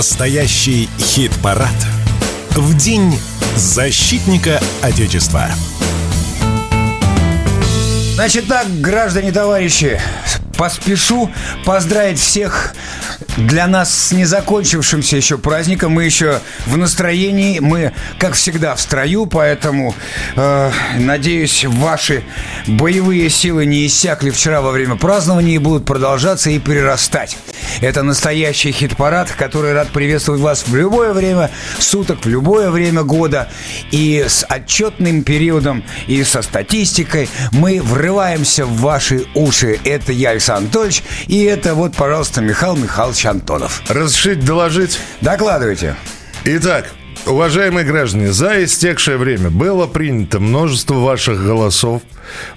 Настоящий хит-парад. В день защитника Отечества. Значит так, граждане товарищи, поспешу поздравить всех для нас с незакончившимся еще праздником. Мы еще в настроении, мы, как всегда, в строю, поэтому, э, надеюсь, ваши боевые силы не иссякли вчера во время празднования и будут продолжаться и перерастать. Это настоящий хит-парад, который рад приветствовать вас в любое время суток, в любое время года. И с отчетным периодом, и со статистикой мы врываемся в ваши уши. Это я, Александр Анатольевич, и это вот, пожалуйста, Михаил Михайлович Антонов. Разрешить доложить? Докладывайте. Итак, Уважаемые граждане, за истекшее время было принято множество ваших голосов.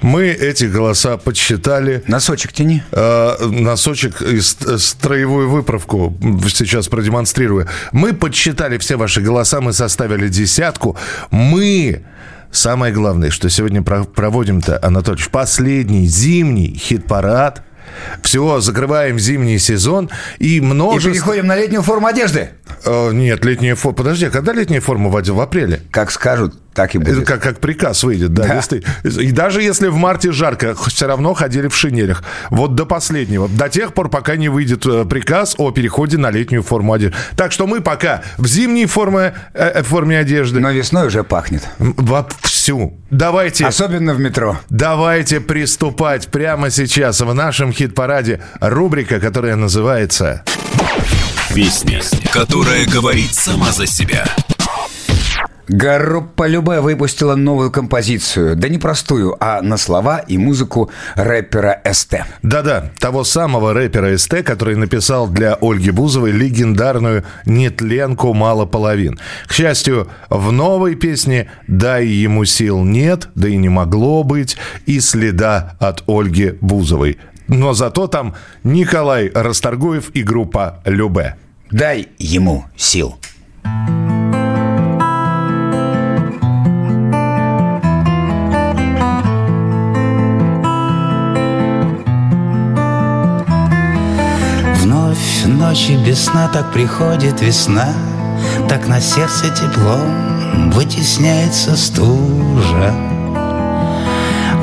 Мы эти голоса подсчитали. Носочек тяни. Э, носочек и строевую выправку сейчас продемонстрирую. Мы подсчитали все ваши голоса, мы составили десятку. Мы Самое главное, что сегодня проводим-то, Анатольевич, последний зимний хит-парад – все, закрываем зимний сезон и множество... И переходим на летнюю форму одежды. Э, нет, летняя форма... Подожди, а когда летняя форма в, в апреле? Как скажут, так и будет. Как, как приказ выйдет, да. да. Если, и даже если в марте жарко, все равно ходили в шинелях. Вот до последнего. До тех пор, пока не выйдет э, приказ о переходе на летнюю форму одежды. Так что мы пока в зимней форме, э, э форме одежды. Но весной уже пахнет. Вовсю. Давайте... Особенно в метро. Давайте приступать прямо сейчас в нашем хит-параде рубрика, которая называется... Песня, которая говорит сама за себя. Группа Любе выпустила новую композицию, да не простую, а на слова и музыку рэпера СТ. Да-да, того самого рэпера СТ, который написал для Ольги Бузовой легендарную «Нетленку мало половин». К счастью, в новой песне «Дай ему сил нет», да и не могло быть, и следа от Ольги Бузовой. Но зато там Николай Расторгуев и группа Любе. «Дай ему сил». Ночи без сна так приходит весна, Так на сердце тепло вытесняется стужа.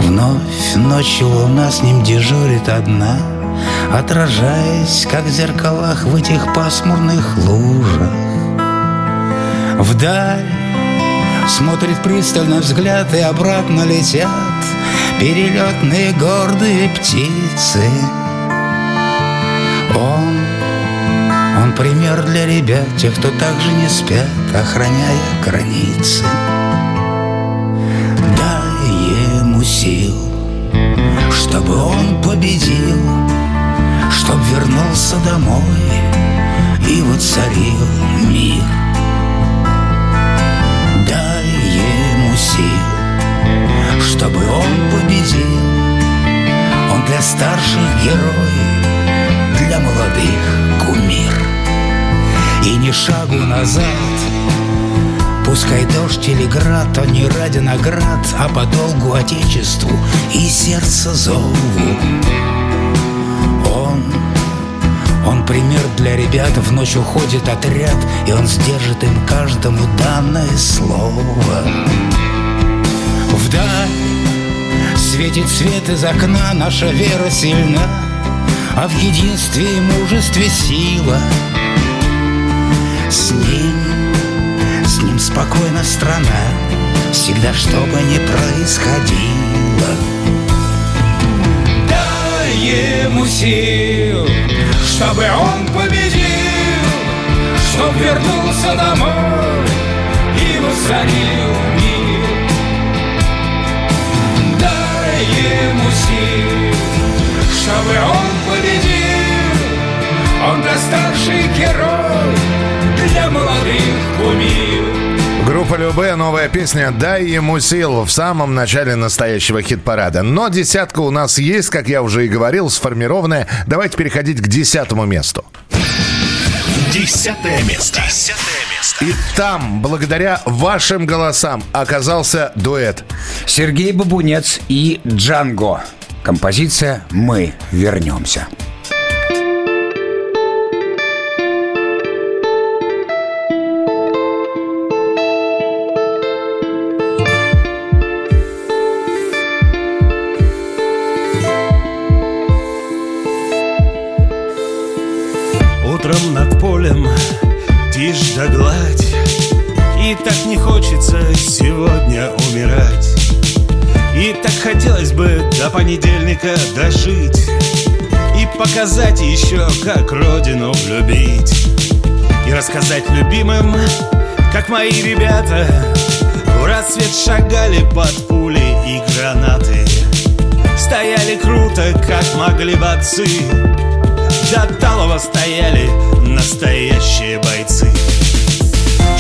Вновь ночью луна с ним дежурит одна, Отражаясь, как в зеркалах в этих пасмурных лужах. Вдаль смотрит пристально взгляд, и обратно летят Перелетные гордые птицы. Он он пример для ребят, тех, кто также не спят, охраняя границы. Дай ему сил, чтобы он победил, чтоб вернулся домой и воцарил мир. Дай ему сил, чтобы он победил, он для старших герой, для молодых кумир и ни шагу назад. Пускай дождь или град, то не ради наград, а по долгу Отечеству и сердце зову. Он, он пример для ребят, в ночь уходит отряд, и он сдержит им каждому данное слово. Вдаль светит свет из окна, наша вера сильна, а в единстве и мужестве сила — с ним, с ним спокойно страна Всегда, что бы ни происходило. Дай ему сил, чтобы он победил Чтоб вернулся домой и воцарил мир. Дай ему сил, чтобы он победил. Он для старший герой для молодых кумир. Группа Любе, новая песня «Дай ему сил» в самом начале настоящего хит-парада. Но десятка у нас есть, как я уже и говорил, сформированная. Давайте переходить к десятому месту. Десятое место. Десятое место. И там, благодаря вашим голосам, оказался дуэт. Сергей Бабунец и Джанго. Композиция «Мы вернемся». Тишь да гладь И так не хочется сегодня умирать. И так хотелось бы до понедельника дожить. И показать еще, как родину любить И рассказать любимым, как мои ребята В рассвет шагали под пули и гранаты. Стояли круто, как могли борцы До талого стояли настоящие бойцы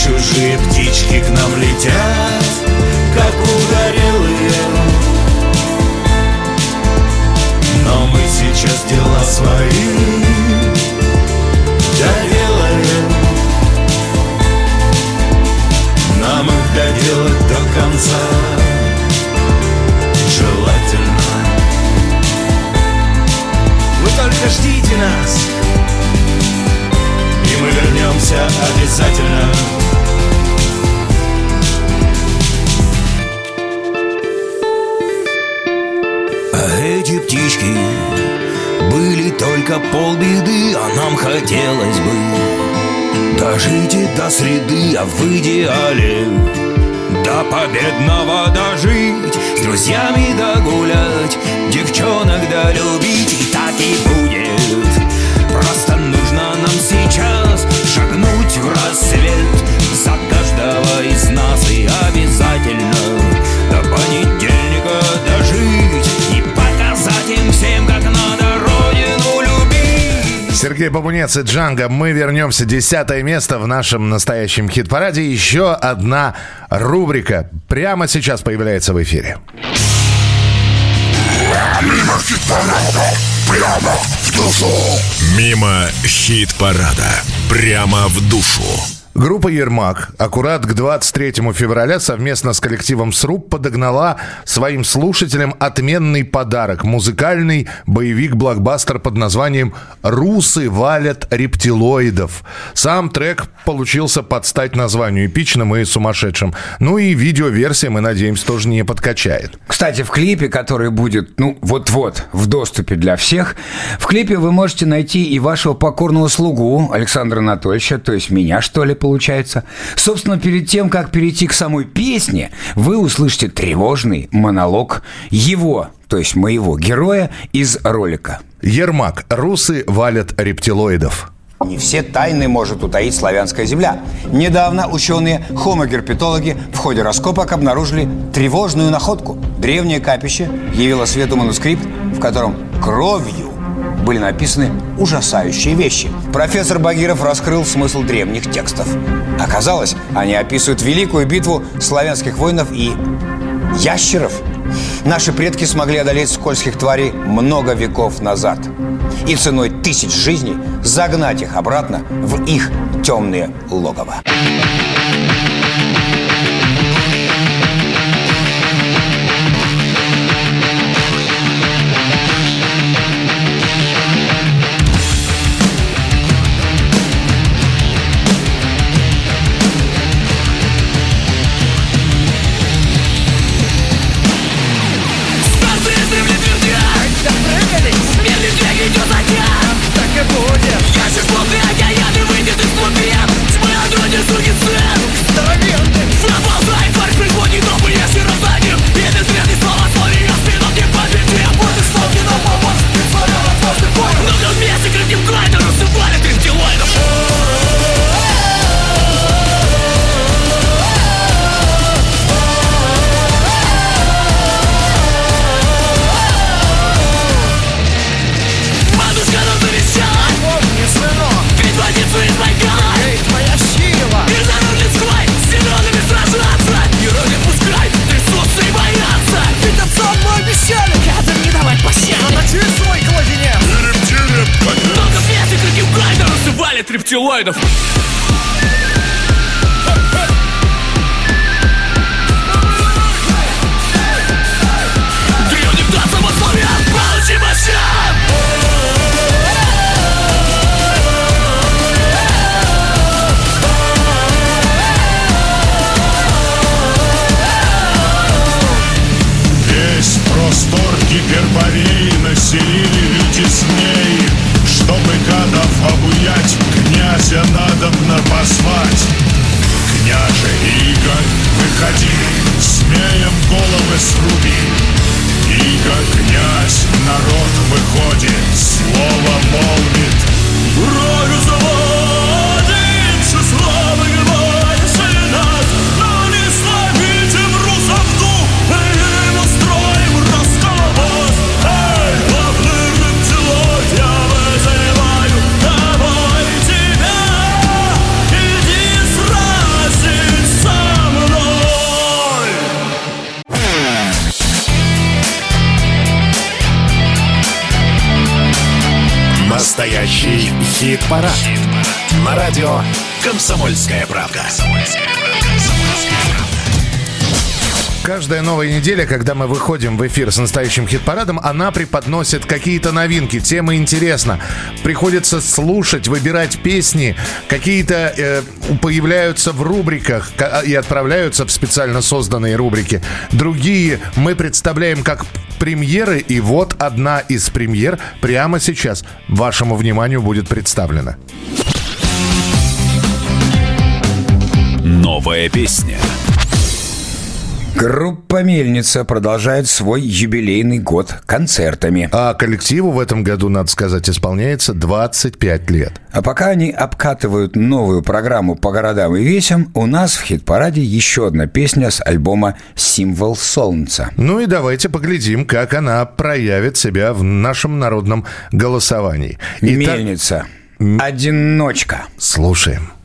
Чужие птички к нам летят, как угорелые. Но мы сейчас дела свои доделаем. Нам их доделать до конца желательно. Вы только ждите нас И мы вернемся обязательно птички были только полбеды, а нам хотелось бы дожить и до среды, а в идеале до победного дожить, с друзьями догулять, девчонок долюбить, и так и будет. Просто нужно нам сейчас шагнуть в рассвет за каждого из нас и обязательно Сергей Бабунец и Джанго. Мы вернемся. Десятое место в нашем настоящем хит-параде. Еще одна рубрика прямо сейчас появляется в эфире. Мимо хит-парада. Прямо в душу. Группа «Ермак» аккурат к 23 февраля совместно с коллективом «Сруб» подогнала своим слушателям отменный подарок – музыкальный боевик-блокбастер под названием «Русы валят рептилоидов». Сам трек получился под стать названию эпичным и сумасшедшим. Ну и видеоверсия, мы надеемся, тоже не подкачает. Кстати, в клипе, который будет, ну, вот-вот в доступе для всех, в клипе вы можете найти и вашего покорного слугу Александра Анатольевича, то есть меня, что ли, получается. Собственно, перед тем, как перейти к самой песне, вы услышите тревожный монолог его, то есть моего героя из ролика. «Ермак. Русы валят рептилоидов». Не все тайны может утаить славянская земля. Недавно ученые-хомогерпетологи в ходе раскопок обнаружили тревожную находку. Древнее капище явило свету манускрипт, в котором кровью были написаны ужасающие вещи. Профессор Багиров раскрыл смысл древних текстов. Оказалось, они описывают великую битву славянских воинов и ящеров. Наши предки смогли одолеть скользких тварей много веков назад. И ценой тысяч жизней загнать их обратно в их темные логово. Spider. Хит-парад. На радио «Комсомольская правда». Каждая новая неделя, когда мы выходим в эфир с настоящим хит-парадом, она преподносит какие-то новинки, темы интересно. Приходится слушать, выбирать песни, какие-то э, появляются в рубриках ка- и отправляются в специально созданные рубрики. Другие мы представляем как премьеры, и вот одна из премьер прямо сейчас вашему вниманию будет представлена. Новая песня. Группа «Мельница» продолжает свой юбилейный год концертами. А коллективу в этом году, надо сказать, исполняется 25 лет. А пока они обкатывают новую программу по городам и весям, у нас в хит-параде еще одна песня с альбома «Символ солнца». Ну и давайте поглядим, как она проявит себя в нашем народном голосовании. Итак, «Мельница». «Одиночка». слушаем.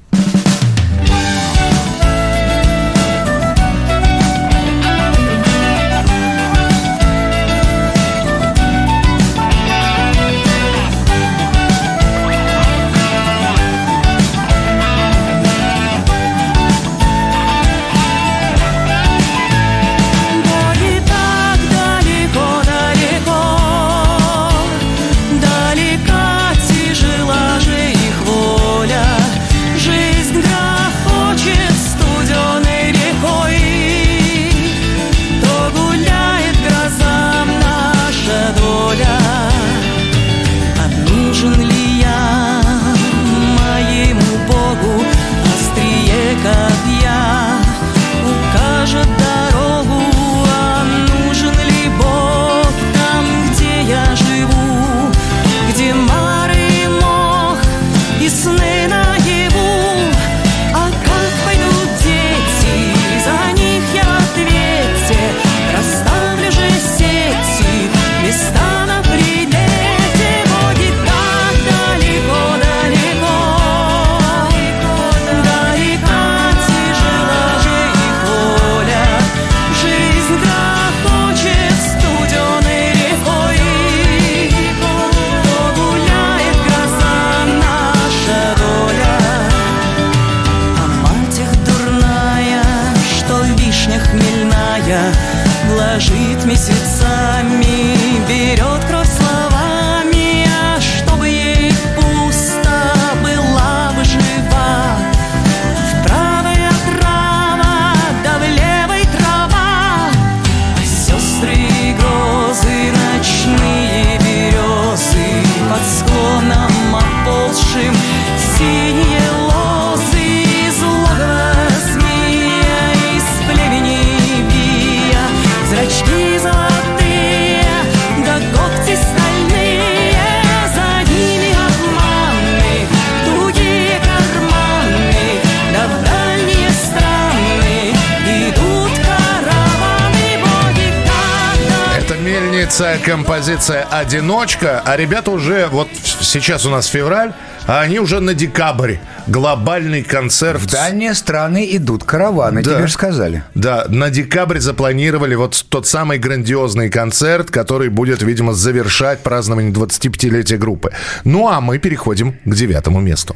Композиция «Одиночка», а ребята уже, вот сейчас у нас февраль, а они уже на декабрь. Глобальный концерт. В дальние страны идут караваны, Да. тебе же сказали. Да, на декабрь запланировали вот тот самый грандиозный концерт, который будет, видимо, завершать празднование 25-летия группы. Ну а мы переходим к девятому месту.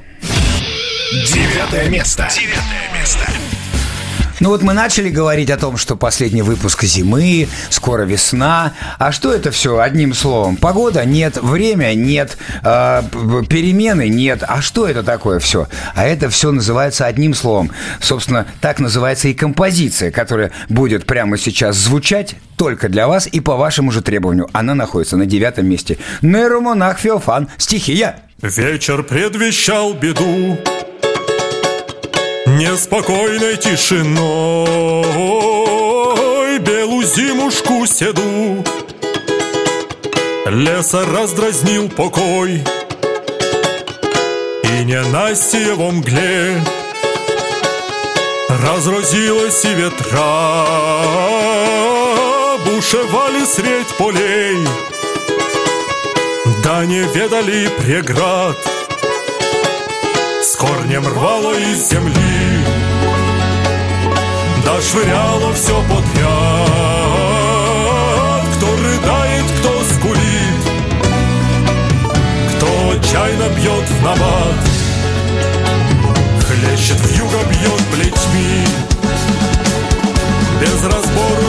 Девятое место. Девятое место. Ну вот мы начали говорить о том, что последний выпуск зимы, скоро весна. А что это все одним словом? Погода нет, время нет, э, перемены нет. А что это такое все? А это все называется одним словом. Собственно, так называется и композиция, которая будет прямо сейчас звучать только для вас и по вашему же требованию. Она находится на девятом месте. Нейромонах Феофан. Стихия. Вечер предвещал беду Неспокойной тишиной Белу зимушку седу. Леса раздразнил покой. И ненастье во мгле Разразилась и ветра. Бушевали средь полей. Да не ведали преград корнем рвало из земли. Да швыряло все подряд Кто рыдает, кто скулит. Кто отчаянно бьет в набат. Хлещет в юго, бьет плетьми. Без разбору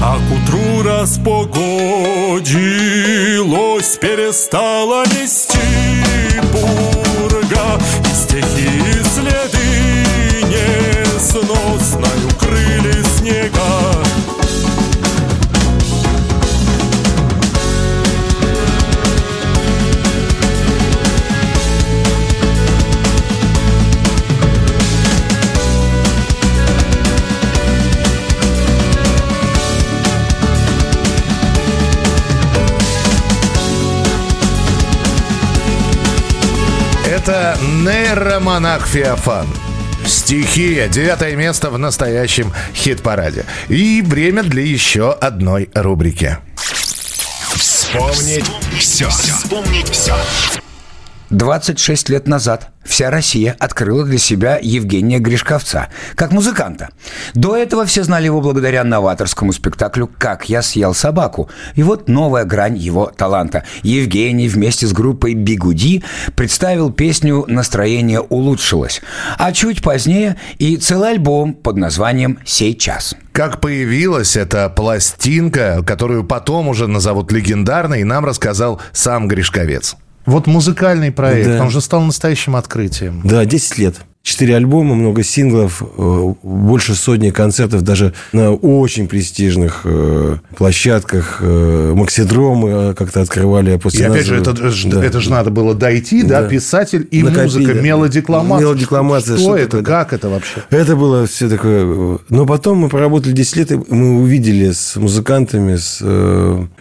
А к утру распогодилось Перестала нести пурга. И стихи следы несносною крыли снега нейромонах Феофан. Стихия. Девятое место в настоящем хит-параде. И время для еще одной рубрики. Вспомнить все. Вспомнить все. 26 лет назад вся Россия открыла для себя Евгения Гришковца как музыканта. До этого все знали его благодаря новаторскому спектаклю «Как я съел собаку». И вот новая грань его таланта. Евгений вместе с группой «Бигуди» представил песню «Настроение улучшилось». А чуть позднее и целый альбом под названием «Сейчас». Как появилась эта пластинка, которую потом уже назовут легендарной, нам рассказал сам Гришковец. Вот музыкальный проект, Да. он же стал настоящим открытием. Да, 10 лет. Четыре альбома, много синглов, э, больше сотни концертов даже на очень престижных э, площадках. э, Максидромы как-то открывали а после И опять же, это, да. это же надо было дойти, да, Да. писатель и Накопили. музыка, мелодикламация. Мелодикламация, Что, что это, такое, как это вообще? Это было все такое... Но потом мы поработали 10 лет, и мы увидели с музыкантами, с,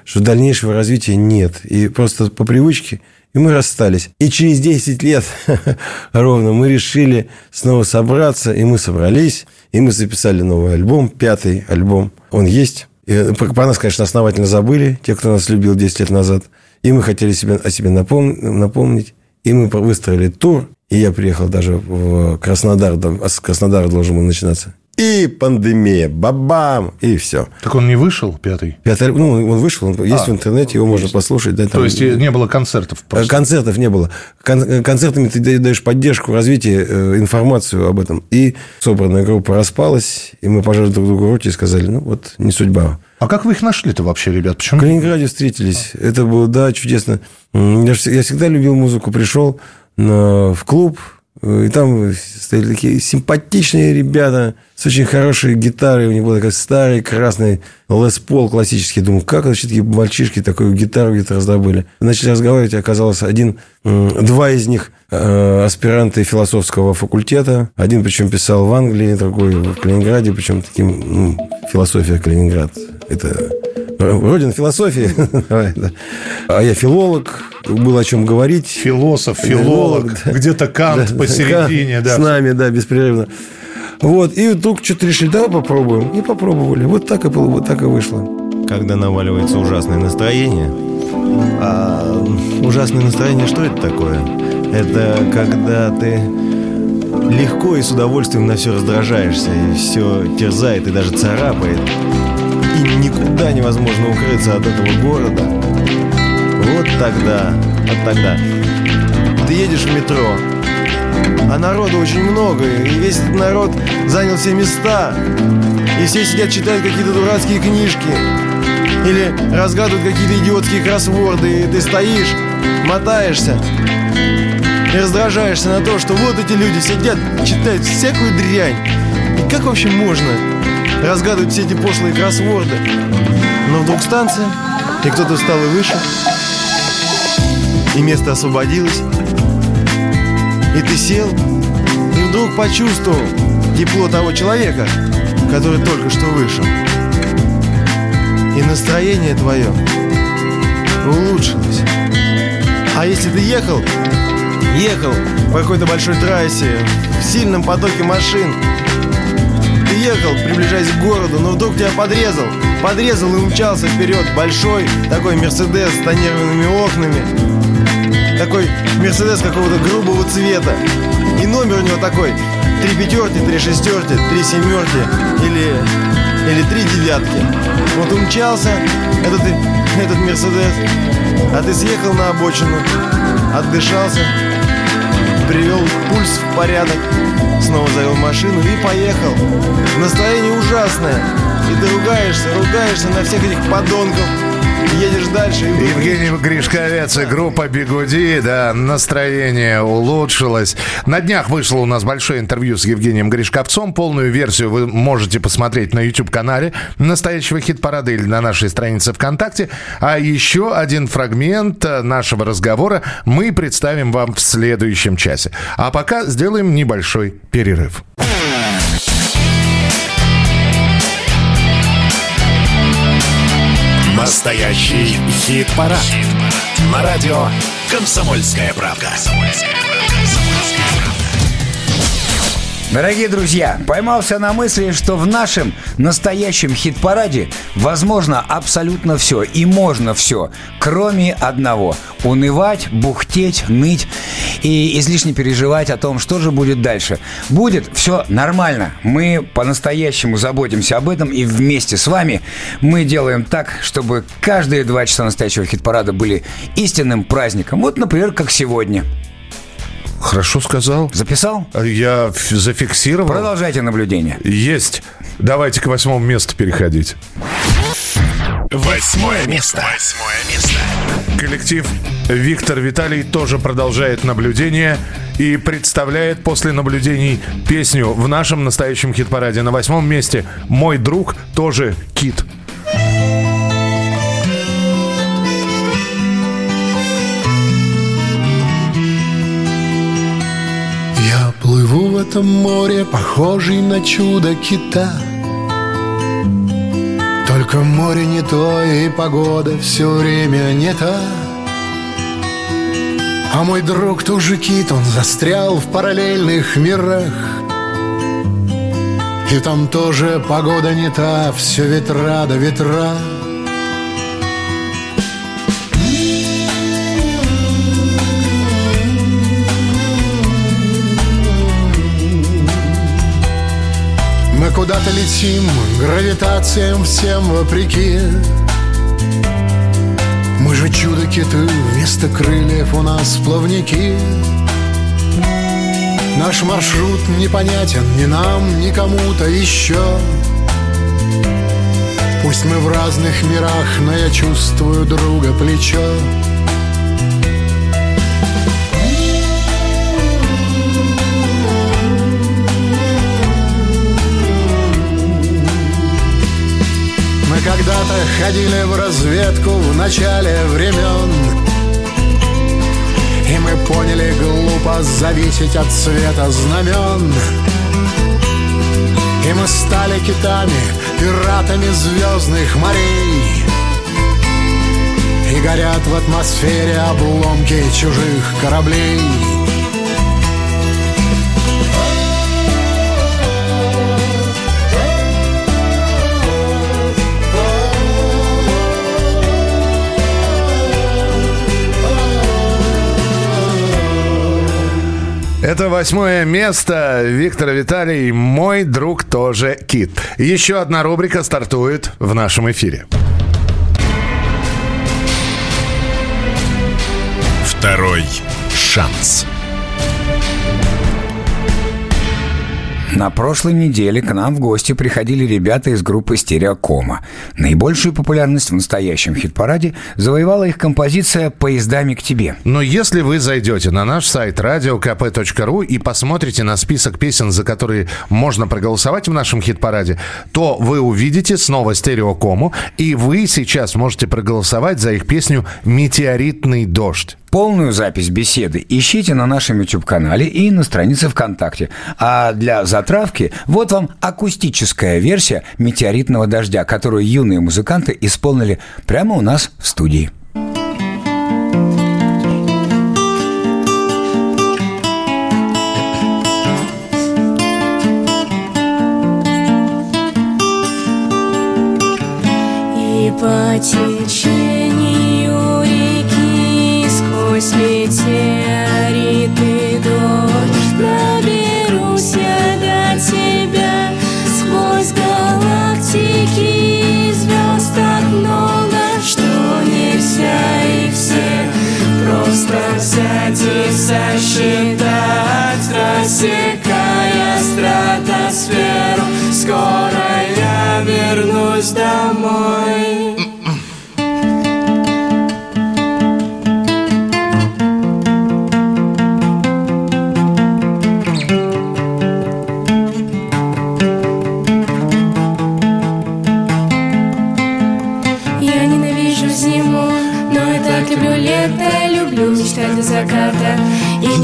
что дальнейшего развития нет. И просто по привычке и мы расстались. И через 10 лет ровно мы решили снова собраться, и мы собрались, и мы записали новый альбом, пятый альбом. Он есть. И э, про нас, конечно, основательно забыли, те, кто нас любил 10 лет назад. И мы хотели себе, о себе напом- напомнить. И мы выстроили тур. И я приехал даже в Краснодар. а С Краснодара должен был начинаться. И пандемия. Бабам! И все. Так он не вышел, пятый? Пятый, ну, он вышел, он есть А, в интернете, его можно послушать. Да, там- То есть не было концертов просто? Концертов не было. Кон- концертами ты даешь поддержку, развитие, э, информацию об этом. И собранная группа распалась, и мы пожали друг другу руки и сказали, ну вот, не судьба. А как вы их нашли-то вообще, ребят? В Почему? Калининграде встретились. Это было, да, чудесно. Я, я всегда любил музыку. Пришел на- в клуб, э, и там стояли такие симпатичные ребята с очень хорошей гитарой. У них был такой старый красный Лес Пол классический. Думаю, как вообще такие мальчишки такую гитару где-то раздобыли. Начали разговаривать, оказалось, один, два из них э, аспиранты философского факультета. Один, причем, писал в Англии, другой в Калининграде, причем таким, ну, философия Калининград. Это Родина философии. А я филолог, было о чем говорить. Философ, филолог, где-то Кант посередине. С нами, да, беспрерывно. Вот, и вдруг что-то решили, давай попробуем. И попробовали. Вот так и было, вот так и вышло. Когда наваливается ужасное настроение. А ужасное настроение, что это такое? Это когда ты легко и с удовольствием на все раздражаешься, и все терзает и даже царапает. Никуда невозможно укрыться от этого города. Вот тогда, вот тогда. Ты едешь в метро, а народу очень много, и весь этот народ занял все места. И все сидят, читают какие-то дурацкие книжки. Или разгадывают какие-то идиотские кроссворды, и ты стоишь, мотаешься и раздражаешься на то, что вот эти люди сидят, читают всякую дрянь. И как вообще можно разгадывать все эти пошлые кроссворды? Но вдруг станция, и кто-то встал и вышел. и место освободилось. И ты сел, и вдруг почувствовал тепло того человека, который только что вышел. И настроение твое улучшилось. А если ты ехал, ехал по какой-то большой трассе, в сильном потоке машин, ехал, приближаясь к городу, но вдруг тебя подрезал, подрезал и умчался вперед большой такой Мерседес с тонированными окнами, такой Мерседес какого-то грубого цвета. И номер у него такой, три пятерки, три шестерки, три семерки или, или три девятки. Вот умчался этот, этот Мерседес, а ты съехал на обочину, отдышался, привел пульс в порядок, снова завел машину и поехал. Настроение ужасное. И ты ругаешься, ругаешься на всех этих подонков. Едешь дальше. И... Евгений Гришковец и группа «Бигуди», да, настроение улучшилось. На днях вышло у нас большое интервью с Евгением Гришковцом. Полную версию вы можете посмотреть на YouTube-канале настоящего хит-парада или на нашей странице ВКонтакте. А еще один фрагмент нашего разговора мы представим вам в следующем часе. А пока сделаем небольшой перерыв. Настоящий хит-парад. На радио «Комсомольская правка». Дорогие друзья, поймался на мысли, что в нашем настоящем хит-параде возможно абсолютно все и можно все, кроме одного – унывать, бухтеть, ныть и излишне переживать о том, что же будет дальше. Будет все нормально. Мы по-настоящему заботимся об этом и вместе с вами мы делаем так, чтобы каждые два часа настоящего хит-парада были истинным праздником. Вот, например, как сегодня. Хорошо сказал. Записал? Я зафиксировал. Продолжайте наблюдение. Есть. Давайте к восьмому месту переходить. Восьмое место. Восьмое место. Коллектив Виктор Виталий тоже продолжает наблюдение и представляет после наблюдений песню в нашем настоящем хит-параде. На восьмом месте «Мой друг тоже кит». Я плыву в этом море, похожий на чудо кита. Только море не то, и погода все время не та. А мой друг тоже кит, он застрял в параллельных мирах. И там тоже погода не та, все ветра да ветра. Куда-то летим, гравитациям всем вопреки. Мы же чудо-киты, вместо крыльев у нас плавники. Наш маршрут непонятен ни нам, ни кому-то еще. Пусть мы в разных мирах, но я чувствую друга плечо когда-то ходили в разведку в начале времен. И мы поняли глупо зависеть от цвета знамен. И мы стали китами, пиратами звездных морей. И горят в атмосфере обломки чужих кораблей Это восьмое место. Виктор Виталий, мой друг тоже кит. Еще одна рубрика стартует в нашем эфире. Второй шанс. На прошлой неделе к нам в гости приходили ребята из группы «Стереокома». Наибольшую популярность в настоящем хит-параде завоевала их композиция «Поездами к тебе». Но если вы зайдете на наш сайт radiokp.ru и посмотрите на список песен, за которые можно проголосовать в нашем хит-параде, то вы увидите снова стереокому, и вы сейчас можете проголосовать за их песню «Метеоритный дождь». Полную запись беседы ищите на нашем YouTube-канале и на странице ВКонтакте. А для затравки вот вам акустическая версия «Метеоритного дождя», которую юные музыканты исполнили прямо у нас в студии. И по сквозь метеориты дождь Проберусь я до тебя сквозь галактики звезд так много, что нельзя их все просто взять и сосчитать, рассекая стратосферу. Скоро я вернусь домой.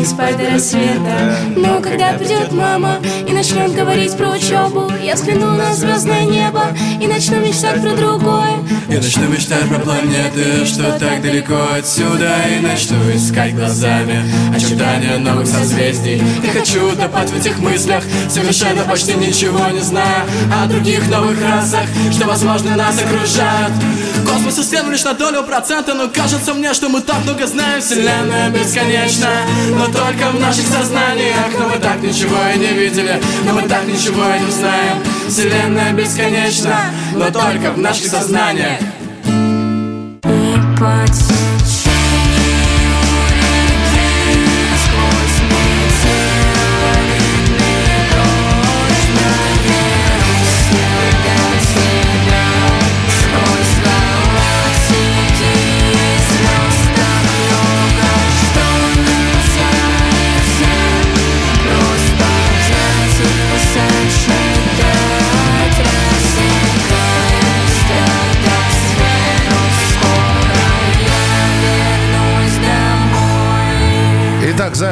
И не спать до рассвета Но когда придет мама и начнет говорить про учебу Я взгляну на звездное небо и начну мечтать про другое. Я начну мечтать про планеты, что так далеко отсюда И начну искать глазами очертания новых созвездий. И хочу утопать в этих мыслях, совершенно почти ничего не зная О других новых расах, что возможно нас окружают Космос исследован лишь на долю процента Но кажется мне, что мы так много знаем. Вселенная бесконечна, но только в наших сознаниях Но мы так ничего и не видели, но мы так ничего и не знаем. Вселенная бесконечна, но только в наших сознаниях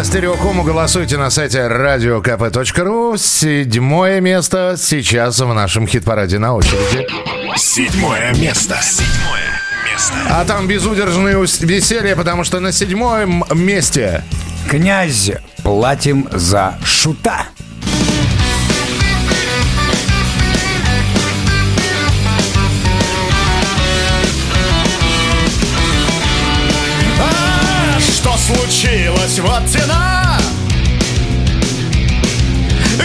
за стереокому голосуйте на сайте radiokp.ru. Седьмое место сейчас в нашем хит-параде на очереди. Седьмое место. Седьмое место. А там безудержное ус- веселье, потому что на седьмом месте Князь, платим за шута. Случилось? Вот тена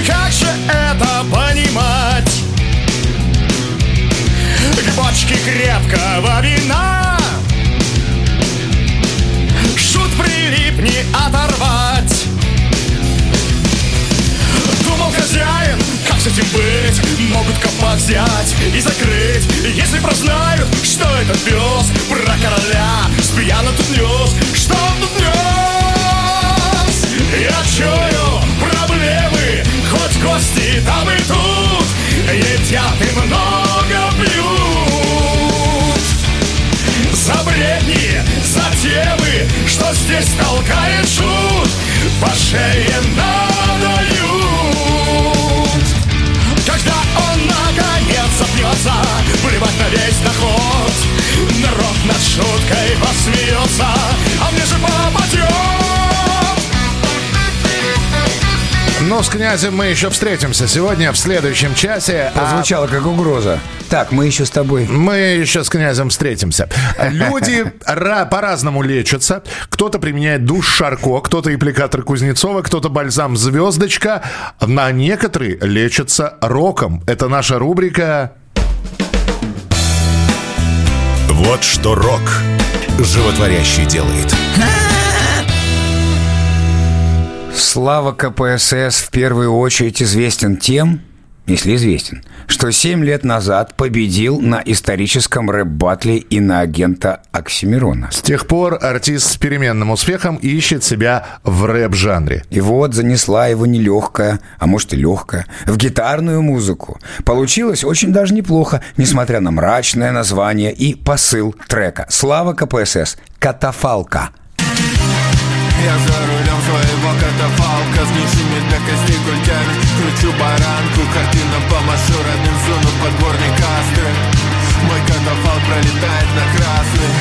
Как же это понимать? К бочке крепкого вина Шут прилип не оторвать Думал хозяин, с этим быть Могут копать взять и закрыть. Если прознают, что этот пес Про короля спьяно тут нес Что он тут нес? Я чую проблемы Хоть гости там и тут. Едят и много пьют. За бредни, за темы Что здесь толкает шут. По шее надают запнется Плевать на весь доход Народ над шуткой посмеется А мне же попадет Ну, с князем мы еще встретимся сегодня в следующем часе. а Прозвучало как угроза. Так, мы еще с тобой. Мы еще с князем встретимся. Люди ра- по-разному лечатся. Кто-то применяет душ Шарко, кто-то аппликатор Кузнецова, кто-то бальзам Звездочка. На некоторые лечатся роком. Это наша рубрика Вот что рок животворящий делает. Слава КПСС в первую очередь известен тем, если известен, что 7 лет назад победил на историческом рэп-батле иноагента Оксимирона. С тех пор артист с переменным успехом ищет себя в рэп-жанре. И вот занесла его нелегкая, а может и легкая, в гитарную музыку. Получилось очень даже неплохо, несмотря на мрачное название и посыл трека. Слава КПСС. Катафалка. Я за рулем своего катафалка С нижними до костей культями Кручу баранку Картина помашу родным зону подборник астры Мой катафалк пролетает на красный.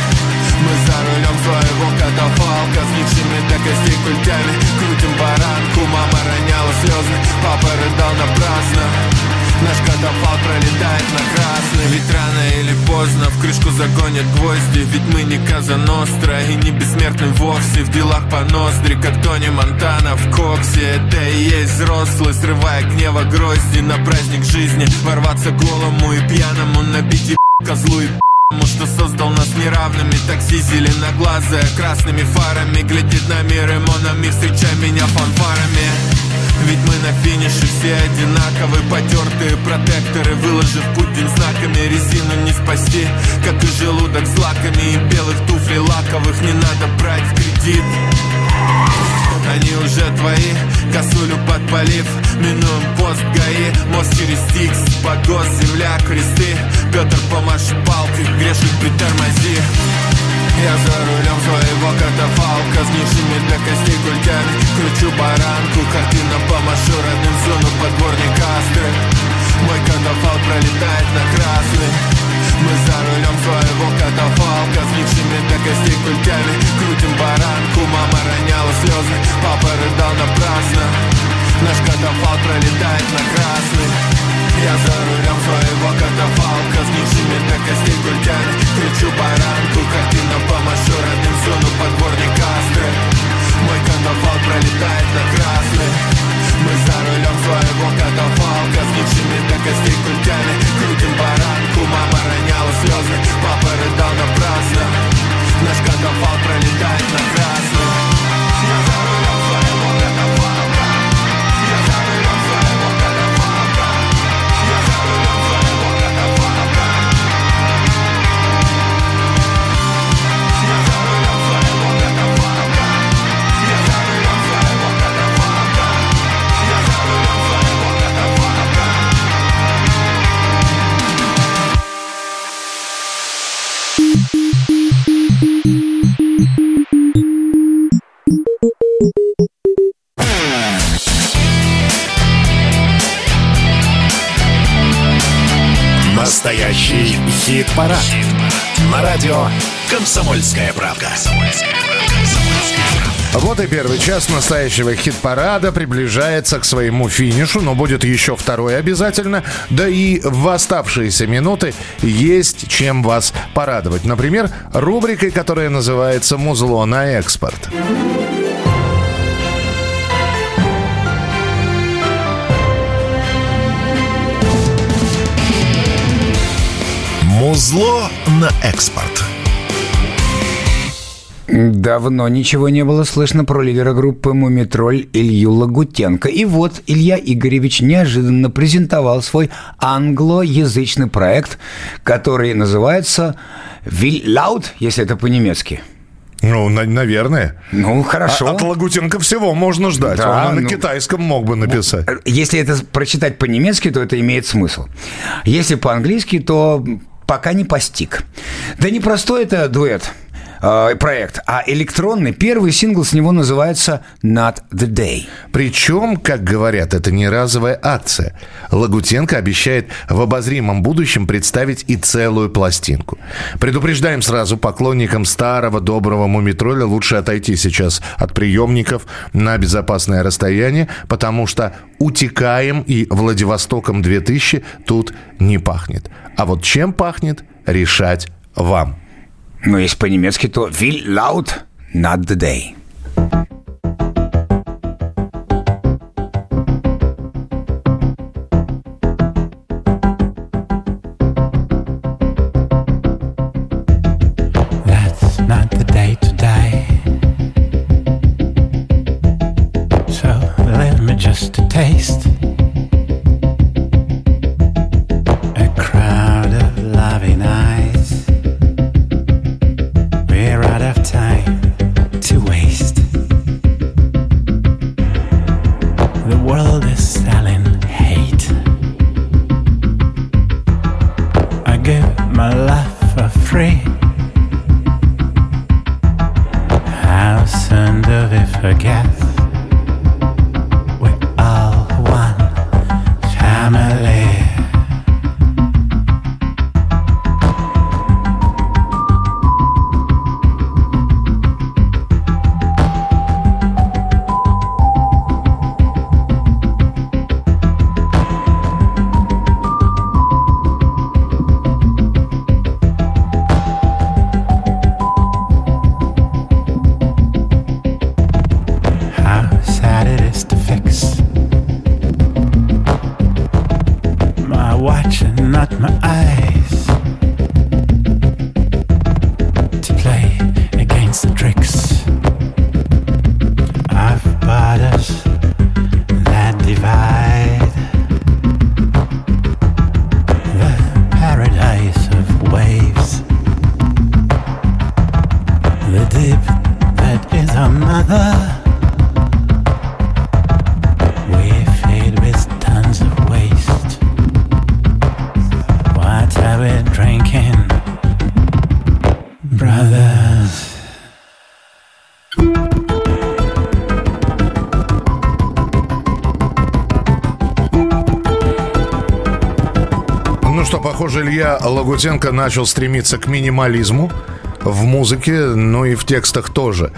Мы за рулем своего катафалка С нижними до костей культями. Крутим баранку Мама роняла слезы Папа рыдал напрасно Наш катафалк пролетает на красный. Ведь рано или поздно в крышку загонят гвозди. Ведь мы не Казаностра и не бессмертны вовсе. В делах по ноздри, как Тони Монтана в коксе. Это и есть взрослый, срывая гнева грозди. На праздник жизни ворваться голому и пьяному Набить еб козлу и Потому что создал нас неравными Такси зеленоглазая красными фарами. Глядит на мир и монами Встречай меня фанфарами. Ведь мы на финише все одинаковы Потертые протекторы, выложив путь знаками Резину не спасти, как и желудок с лаками И белых туфлей лаковых не надо брать в кредит они уже твои, косулю подпалив Минуем пост ГАИ, мост через Стикс Погост, земля, кресты. Петр, помашь палкой, грешник притормози. Я за рулем своего катафалка С нижними до костей культями. Кручу баранку, картина помашу родным зону подборник астры Мой катафалк пролетает на красный Мы за рулем своего катафалка С нижними до костей культями. Крутим баранку, мама роняла слезы. Папа рыдал напрасно. Наш катафалк пролетает на красный. Я за рулем своего катафалка С нижними до костей культями. Кричу баранку, картина помашу родным зону подборник астры Мой катафалк пролетает на красный. Мы за рулем своего катафалка С нижними до костей культями. Крутим баранку, мама роняла слезы Папа рыдал напрасно Наш катафалк пролетает на красный Хит-парад. На радио «Комсомольская правда». Вот и первый час настоящего хит-парада приближается к своему финишу, но будет еще второй обязательно. Да и в оставшиеся минуты есть чем вас порадовать. Например, рубрикой, которая называется «Музло на экспорт». Музло на экспорт. Давно ничего не было слышно про лидера группы «Мумитроль» Илью Лагутенко. И вот Илья Игоревич неожиданно презентовал свой англоязычный проект, который называется «Will Loud», если это по-немецки. Ну, на- наверное. Ну, хорошо. А- от Лагутенко всего можно ждать. Да, Он и на ну- китайском мог бы написать. Если это прочитать по-немецки, то это имеет смысл. Если по-английски, то пока не постиг. Да не простой это дуэт, э, проект, а электронный. Первый сингл с него называется «Not the Day». Причем, как говорят, это не разовая акция. Лагутенко обещает в обозримом будущем представить и целую пластинку. Предупреждаем сразу поклонникам старого доброго мумитроля лучше отойти сейчас от приемников на безопасное расстояние, потому что утекаем и Владивостоком 2000 тут не пахнет. А вот чем пахнет, решать вам. Но если по-немецки, то «Will Loud, Not the Day». Лагутенко начал стремиться к минимализму в музыке, ну и в текстах тоже.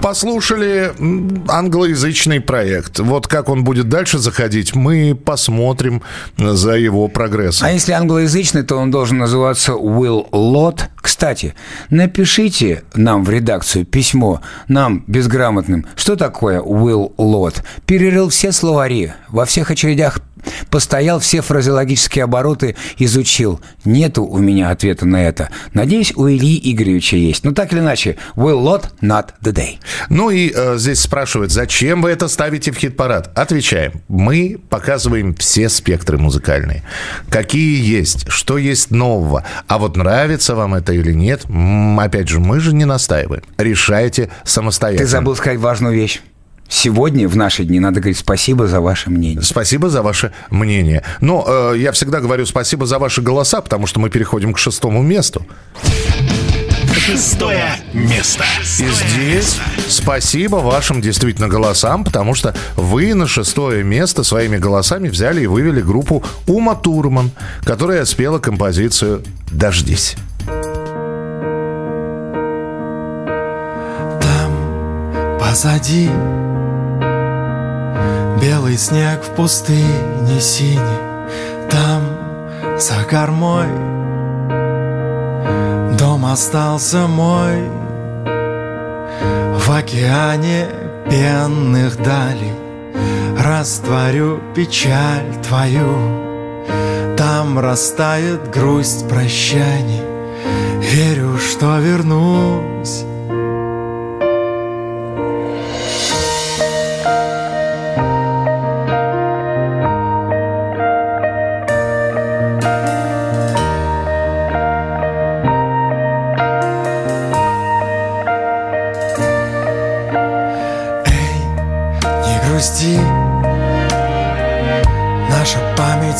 Послушали англоязычный проект. Вот как он будет дальше заходить, мы посмотрим за его прогрессом. А если англоязычный, то он должен называться Will Lot. Кстати, напишите нам в редакцию письмо, нам, безграмотным, что такое Will Lot. Перерыл все словари, во всех очередях постоял, все фразеологические обороты изучил. Нету у меня ответа на это. Надеюсь, у Ильи Игоревича есть. Но так или иначе, Will Lot, not the day. Ну и э, здесь спрашивают, зачем вы это ставите в хит-парад? Отвечаем. Мы показываем все спектры музыкальные. Какие есть, что есть нового. А вот нравится вам это или нет, опять же, мы же не настаиваем. Решайте самостоятельно. Ты забыл сказать важную вещь. Сегодня, в наши дни, надо говорить спасибо за ваше мнение. Спасибо за ваше мнение. Но э, я всегда говорю спасибо за ваши голоса, потому что мы переходим к шестому месту. Шестое место. И здесь спасибо вашим действительно голосам, потому что вы на шестое место своими голосами взяли и вывели группу Ума Турман, которая спела композицию «Дождись». Позади Белый снег в пустыне синий Там за кормой. Дом остался мой В океане пенных далей. Растворю печаль твою Там растает грусть прощаний. Верю, что вернусь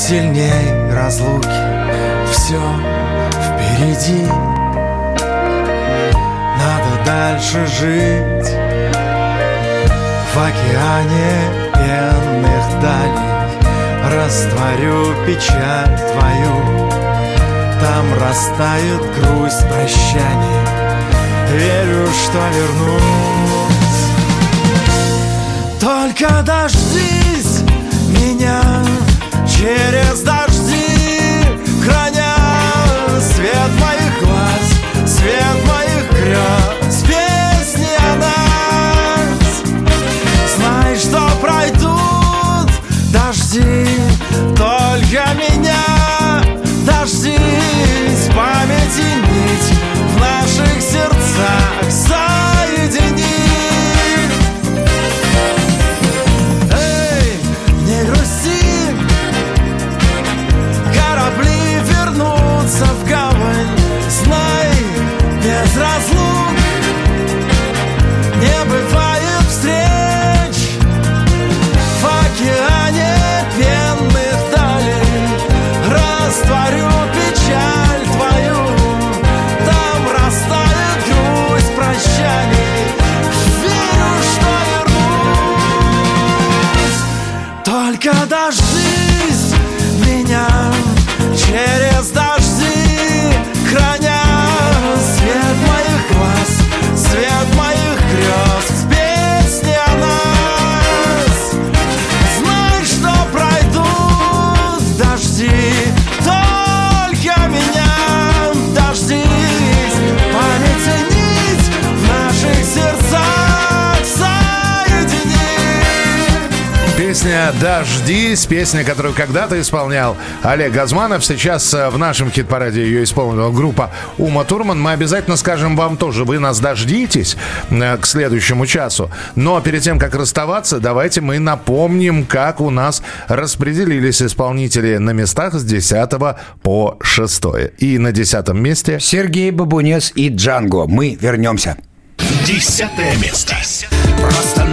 сильней разлуки. Все впереди. Надо дальше жить В океане пенных далей. Растворю печаль твою. Там растает грусть прощания. Верю, что вернусь. Только дождись меня через дожди Храня свет моих глаз, свет моих грез. Песни о нас. Знай, что пройдут дожди Только меня дождись Памяти нить headed Песня «Дождись», песня, которую когда-то исполнял Олег Газманов. Сейчас э, в нашем хит-параде ее исполнила группа Ума Турман. Мы обязательно скажем вам тоже, вы нас дождитесь э, к следующему часу. Но перед тем, как расставаться, давайте мы напомним, как у нас распределились исполнители на местах с 10 по 6. И на 10 месте... Сергей Бабунец и Джанго. Мы вернемся. Десятое место. Просто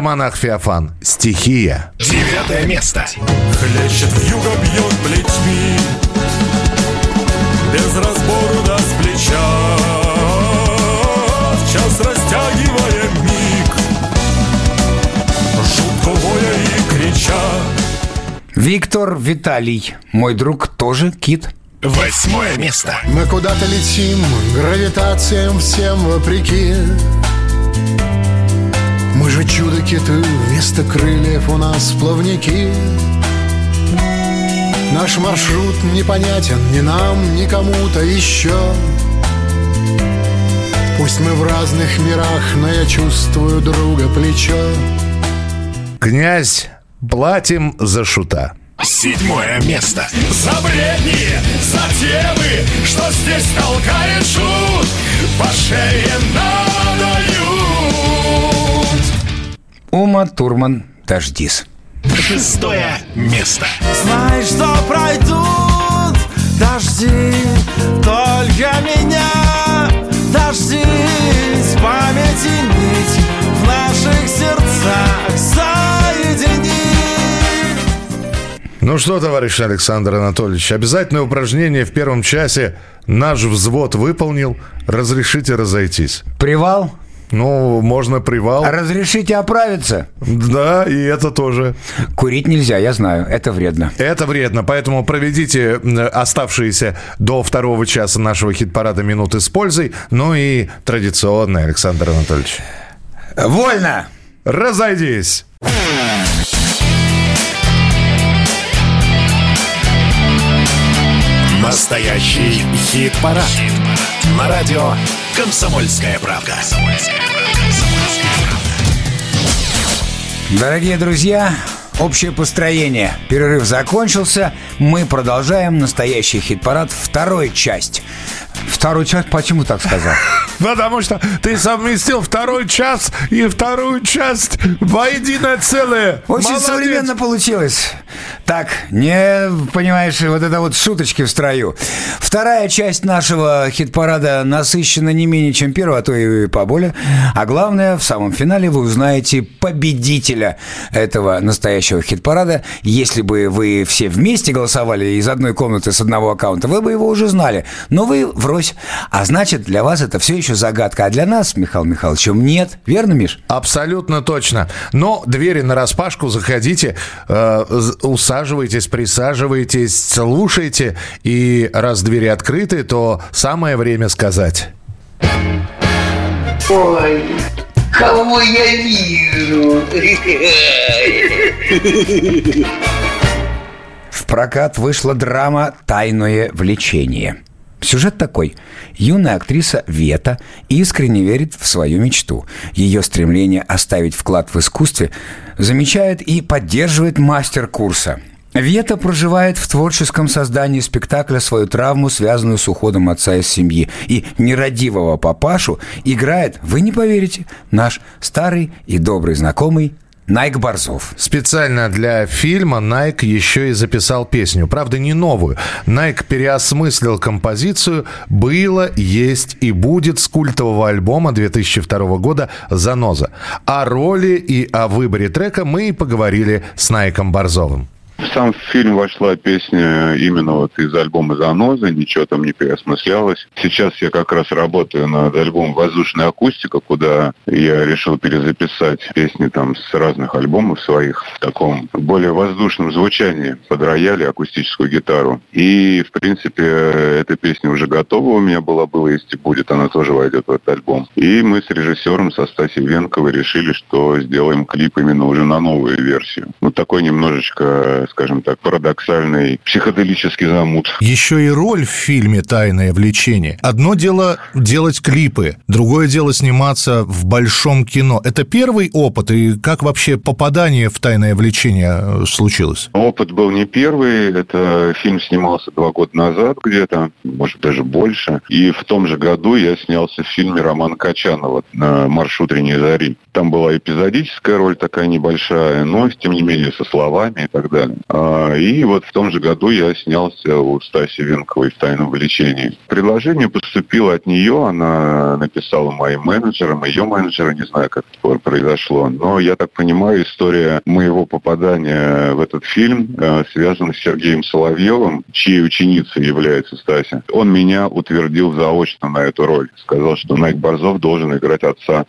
Нейромонах Феофан. Стихия. Девятое место. Хлещет юго, бьет плетьми Без разбору да с плеча В час растягивая миг Жутко воя и крича Виктор Виталий. Мой друг тоже кит. Восьмое место. Мы куда-то летим, гравитациям всем вопреки же чудо-киты, вместо крыльев у нас плавники Наш маршрут непонятен ни нам, ни кому-то еще Пусть мы в разных мирах, но я чувствую друга плечо Князь, платим за шута. Седьмое место. За бредни, за темы, что здесь толкает шут По шее надают Ума Турман. Дождись. Шестое место. Знаешь, что пройдут дожди Только меня дождись Памяти нить в наших сердцах соедини Ну что, товарищ Александр Анатольевич, обязательное упражнение в первом часе наш взвод выполнил. Разрешите разойтись. Привал? Ну, можно привал. Разрешите оправиться? Да, и это тоже. Курить нельзя, я знаю, это вредно. Это вредно, поэтому проведите оставшиеся до второго часа нашего хит-парада минуты с пользой. Ну и традиционно, Александр Анатольевич. Вольно! Разойдись! Настоящий хит-парад. На радио «Комсомольская правда». Дорогие друзья, общее построение. Перерыв закончился. Мы продолжаем настоящий хит-парад. Второй часть. Вторую часть, почему так сказал? Потому что ты совместил второй час и вторую часть воедино целое. Очень Молодец. современно получилось. Так, не понимаешь, вот это вот шуточки в строю. Вторая часть нашего хит-парада насыщена не менее, чем первая, а то и поболее. А главное, в самом финале вы узнаете победителя этого настоящего хит-парада. Если бы вы все вместе голосовали из одной комнаты с одного аккаунта, вы бы его уже знали. Но вы врозь. А значит, для вас это все еще загадка. А для нас, Михаил Михайловичем, нет. Верно, Миш? Абсолютно точно. Но двери на распашку, заходите, э, усаживайтесь, присаживайтесь, слушайте. И раз двери открыты, то самое время сказать. Ой, кого я вижу? В прокат вышла драма «Тайное влечение». Сюжет такой. Юная актриса Вета искренне верит в свою мечту. Ее стремление оставить вклад в искусстве замечает и поддерживает мастер курса. Вета проживает в творческом создании спектакля свою травму, связанную с уходом отца из семьи. И нерадивого папашу играет, вы не поверите, наш старый и добрый знакомый Найк Борзов. Специально для фильма Найк еще и записал песню. Правда, не новую. Найк переосмыслил композицию «Было, есть и будет» с культового альбома 2002 года «Заноза». О роли и о выборе трека мы и поговорили с Найком Борзовым. В сам фильм вошла песня именно вот из альбома «Заноза», ничего там не переосмыслялось. Сейчас я как раз работаю над альбомом «Воздушная акустика», куда я решил перезаписать песни там с разных альбомов своих в таком более воздушном звучании под рояль и акустическую гитару. И, в принципе, эта песня уже готова у меня была, было, если будет, она тоже войдет в этот альбом. И мы с режиссером, со Стасией Венковой, решили, что сделаем клип именно уже на новую версию. Вот такой немножечко, скажем так, парадоксальный психоделический замут. Еще и роль в фильме «Тайное влечение». Одно дело делать клипы, другое дело сниматься в большом кино. Это первый опыт, и как вообще попадание в «Тайное влечение» случилось? Опыт был не первый. Это фильм снимался два года назад где-то, может, даже больше. И в том же году я снялся в фильме Романа Качанова на «Марш утренней зари». Там была эпизодическая роль такая небольшая, но, тем не менее, со словами и так далее. А, и вот в том же году я снялся у Стаси Венковой в «Тайном влечении». Предложение поступило от нее, она написала моим менеджерам, ее менеджеры, не знаю, как это произошло, но я так понимаю, история моего попадания в этот фильм э, связана с Сергеем Соловьевым, чьей ученицей является Стася. Он меня утвердил заочно на эту роль. Сказал, что Найк Борзов должен играть отца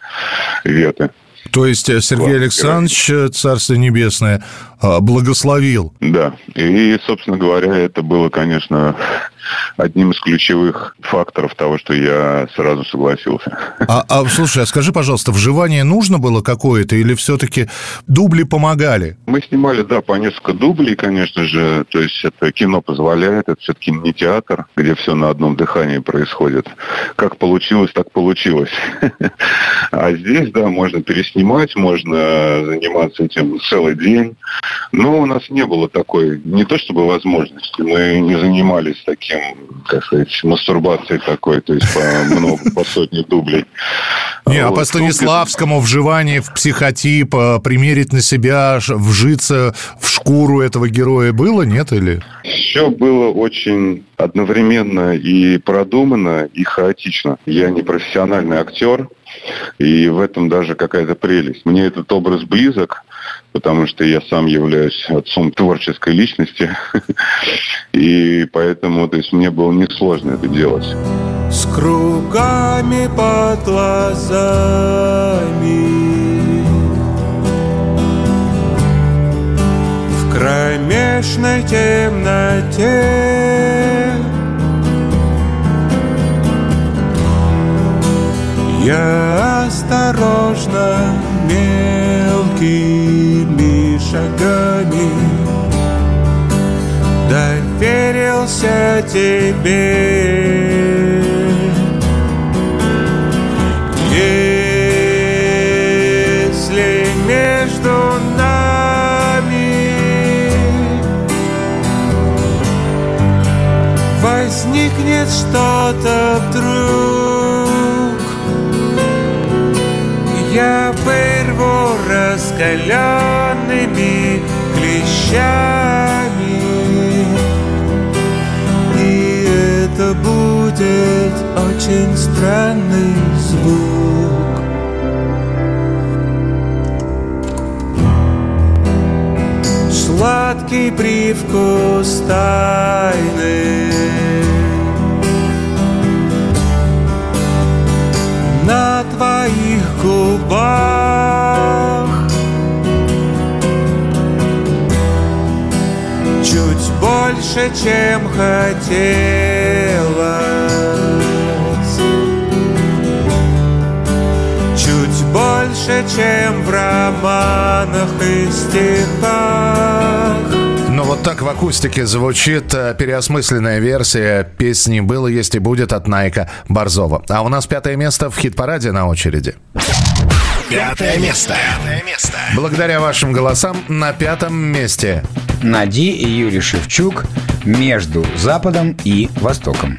Веты. То есть э, Сергей Александрович, э, Царство Небесное, э, благословил. Да. И, собственно говоря, это было, конечно, одним из ключевых факторов того, что я сразу согласился. А, а слушай, а скажи, пожалуйста, вживание нужно было какое-то или все-таки дубли помогали? Мы снимали, да, по несколько дублей, конечно же. То есть это кино позволяет, это все-таки не театр, где все на одном дыхании происходит. Как получилось, так получилось. А здесь, да, можно переснимать, можно заниматься этим целый день. Но у нас не было такой, не то чтобы возможности, мы не занимались таким, как сказать, мастурбацией такой, то есть по много, по сотне дублей. Не, а по Станиславскому вживание в психотип, а, примерить на себя, вжиться в шкуру этого героя было, нет или? Все было очень одновременно и продумано, и хаотично. Я не профессиональный актер, и в этом даже какая-то прелесть. Мне этот образ близок, потому что я сам являюсь отцом творческой личности, и поэтому то есть, мне было несложно это делать. С кругами под глазами. В кромешной темноте. Я осторожно мелкими Доверился тебе. Если между нами Возникнет что-то вдруг Я вырву раскаленными клещами будет очень странный звук. Сладкий привкус тайны. На твоих губах Чуть больше, чем хотелось Чуть больше, чем в романах и стихах Ну вот так в акустике звучит э, переосмысленная версия песни «Было, есть и будет» от Найка Борзова. А у нас пятое место в хит-параде на очереди. Пятое место. Пятое место. Благодаря вашим голосам на пятом месте. Нади и Юрий Шевчук между Западом и Востоком.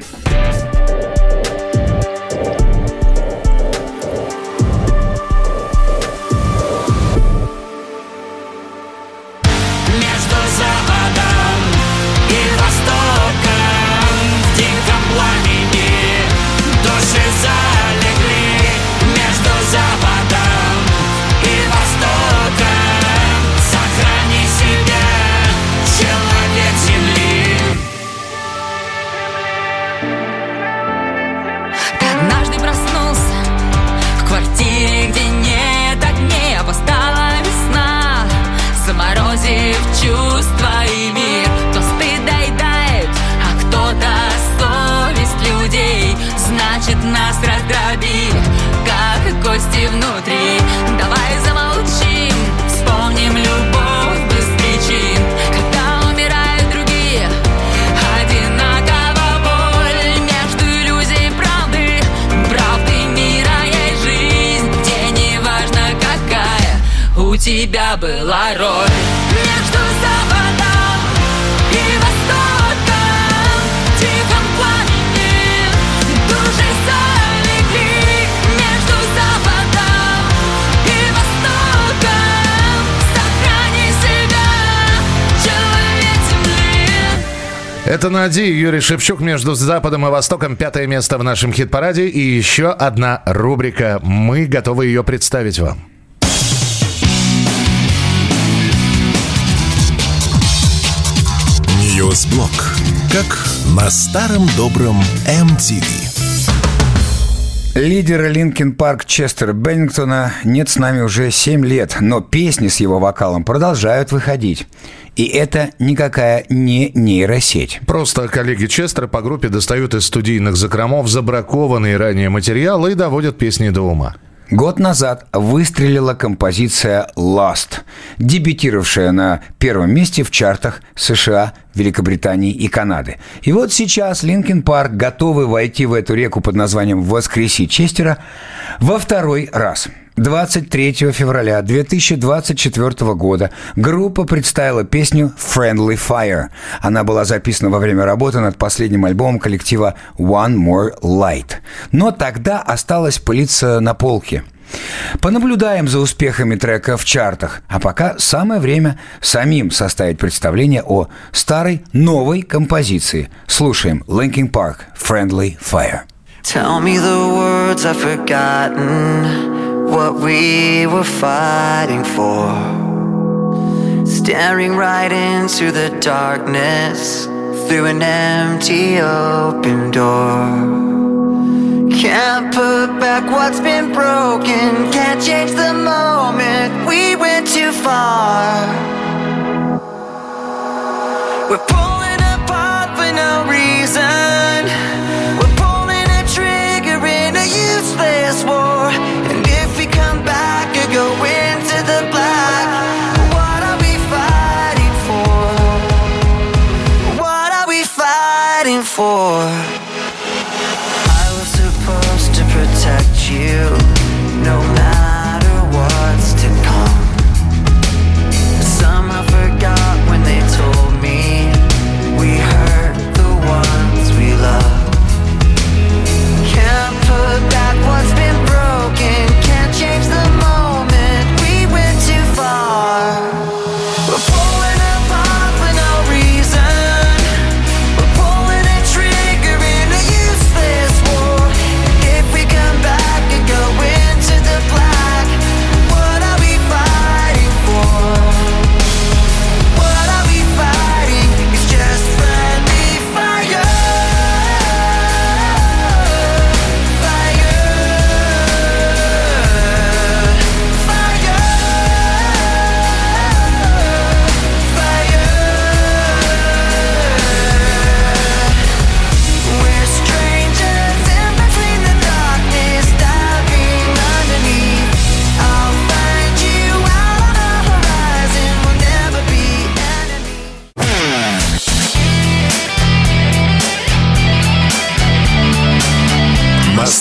Тебя была роль Между западом и востоком В тихом пламени души залегли Между западом и востоком Сохрани себя, человек земли Это Нади, Юрий Шевчук между Западом и Востоком. Пятое место в нашем хит-параде. И еще одна рубрика. Мы готовы ее представить вам. News блок. Как на старом добром MTV. Лидера Linkin Park Честера Беннингтона нет с нами уже 7 лет, но песни с его вокалом продолжают выходить. И это никакая не нейросеть. Просто коллеги Честера по группе достают из студийных закромов забракованные ранее материалы и доводят песни до ума. Год назад выстрелила композиция «Lost», дебютировавшая на первом месте в чартах США, Великобритании и Канады. И вот сейчас Линкен Парк готовы войти в эту реку под названием «Воскреси Честера» во второй раз. 23 февраля 2024 года группа представила песню «Friendly Fire». Она была записана во время работы над последним альбомом коллектива «One More Light». Но тогда осталась пылиться на полке. Понаблюдаем за успехами трека в чартах, а пока самое время самим составить представление о старой новой композиции. Слушаем Linkin Park «Friendly Fire». Tell me the words I've forgotten, what we were fighting for. Staring right into the darkness through an empty open door. Can't put back what's been broken, can't change the moment we went too far. We're pulling before.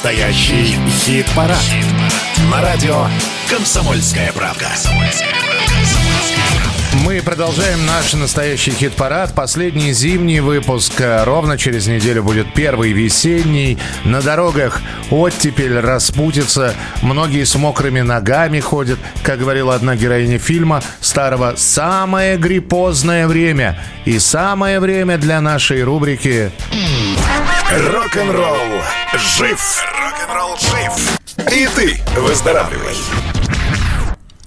Настоящий хит-парад. На радио «Комсомольская правда». Мы продолжаем наш настоящий хит-парад. Последний зимний выпуск. Ровно через неделю будет первый весенний. На дорогах оттепель распутится. Многие с мокрыми ногами ходят. Как говорила одна героиня фильма старого, самое гриппозное время. И самое время для нашей рубрики Рок-н-ролл жив. Рок-н-ролл жив. И ты выздоравливай.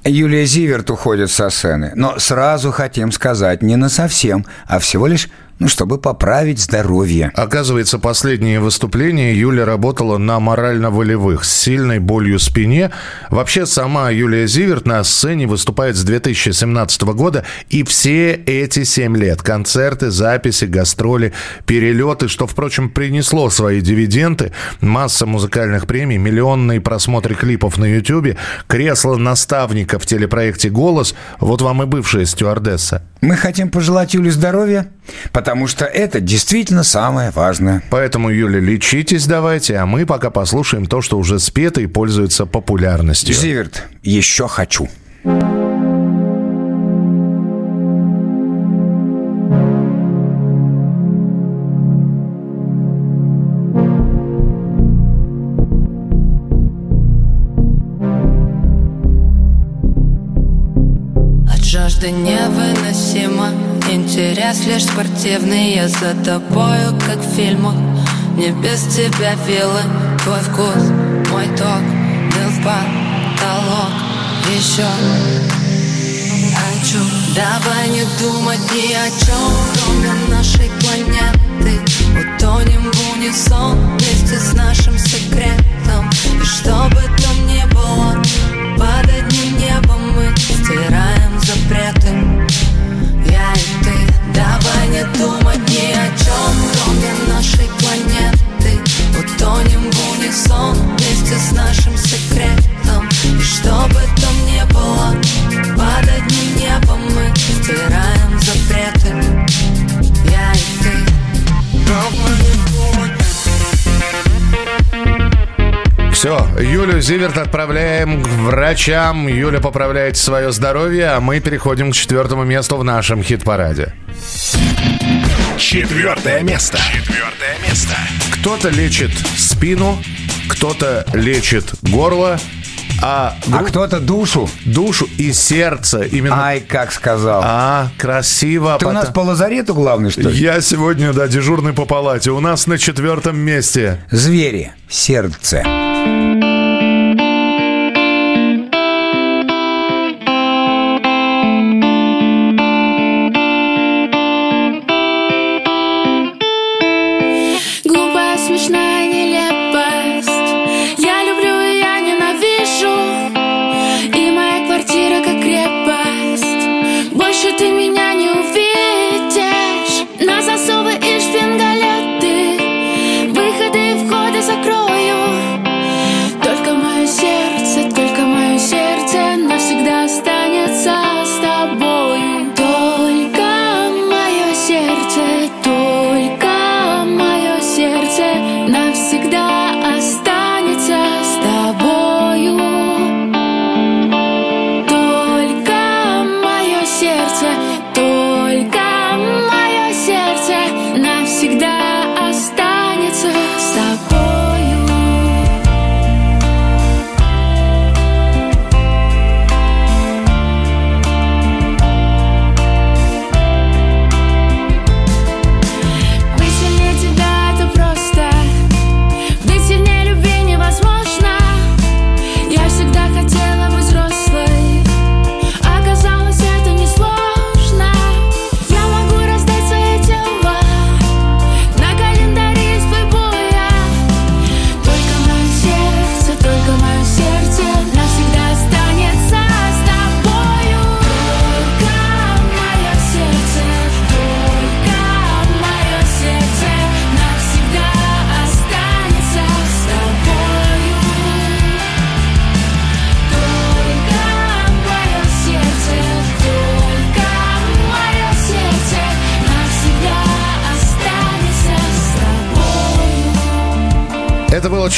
Юлия Зиверт уходит со сцены, но сразу хотим сказать, не на совсем, а всего лишь ну, чтобы поправить здоровье. Оказывается, последнее выступление Юля работала на морально-волевых с сильной болью в спине. Вообще, сама Юлия Зиверт на сцене выступает с 2017 года. И все эти семь лет концерты, записи, гастроли, перелеты, что, впрочем, принесло свои дивиденды. Масса музыкальных премий, миллионные просмотры клипов на YouTube, кресло наставника в телепроекте «Голос». Вот вам и бывшая стюардесса. Мы хотим пожелать Юле здоровья, потому что это действительно самое важное. Поэтому, Юля, лечитесь давайте, а мы пока послушаем то, что уже спето и пользуется популярностью. Зиверт, еще хочу. От жажды невыносимо Интерес лишь спортивный Я за тобою, как в фильмах. Не без тебя вилы Твой вкус, мой ток Бил в потолок. Еще хочу Давай не думать ни о чем Кроме нашей планеты. Утонем в унисон Вместе с нашим секретом. И что бы Все, Юлю Зиверт отправляем к врачам. Юля поправляет свое здоровье, а мы переходим к четвертому месту в нашем хит-параде. Четвертое место. Четвертое место. Кто-то лечит спину, кто-то лечит горло, а, А кто-то душу. душу и сердце. Именно. Ай, как сказал. А, красиво. Ты у нас Потом- по лазарету главный, что ли? Я сегодня, да, дежурный по палате. У нас на четвертом месте. Звери. Сердце. Глупая,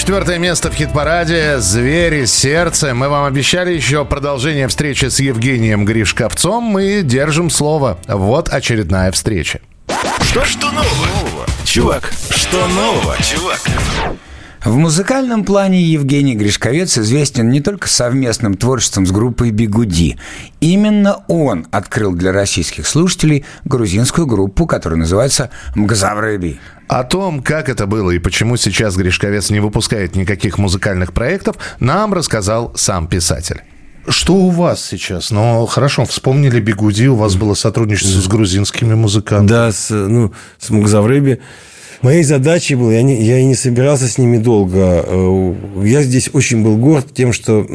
четвертое место в хит-параде «Звери. Сердце». Мы вам обещали еще продолжение встречи с Евгением Гришковцом. Мы держим слово. Вот очередная встреча. Что, что нового? Чувак, что нового, чувак? В музыкальном плане Евгений Гришковец известен не только совместным творчеством с группой «Бигуди». Именно он открыл для российских слушателей грузинскую группу, которая называется «Мгзаврэби». О том, как это было и почему сейчас Гришковец не выпускает никаких музыкальных проектов, нам рассказал сам писатель. Что у вас сейчас? Ну, хорошо, вспомнили Бигуди, у вас было сотрудничество с грузинскими музыкантами. Да, с, ну, с Мукзавреби. Моей задачей было, я, не, я и не собирался с ними долго. Э, Я здесь очень был горд тем, что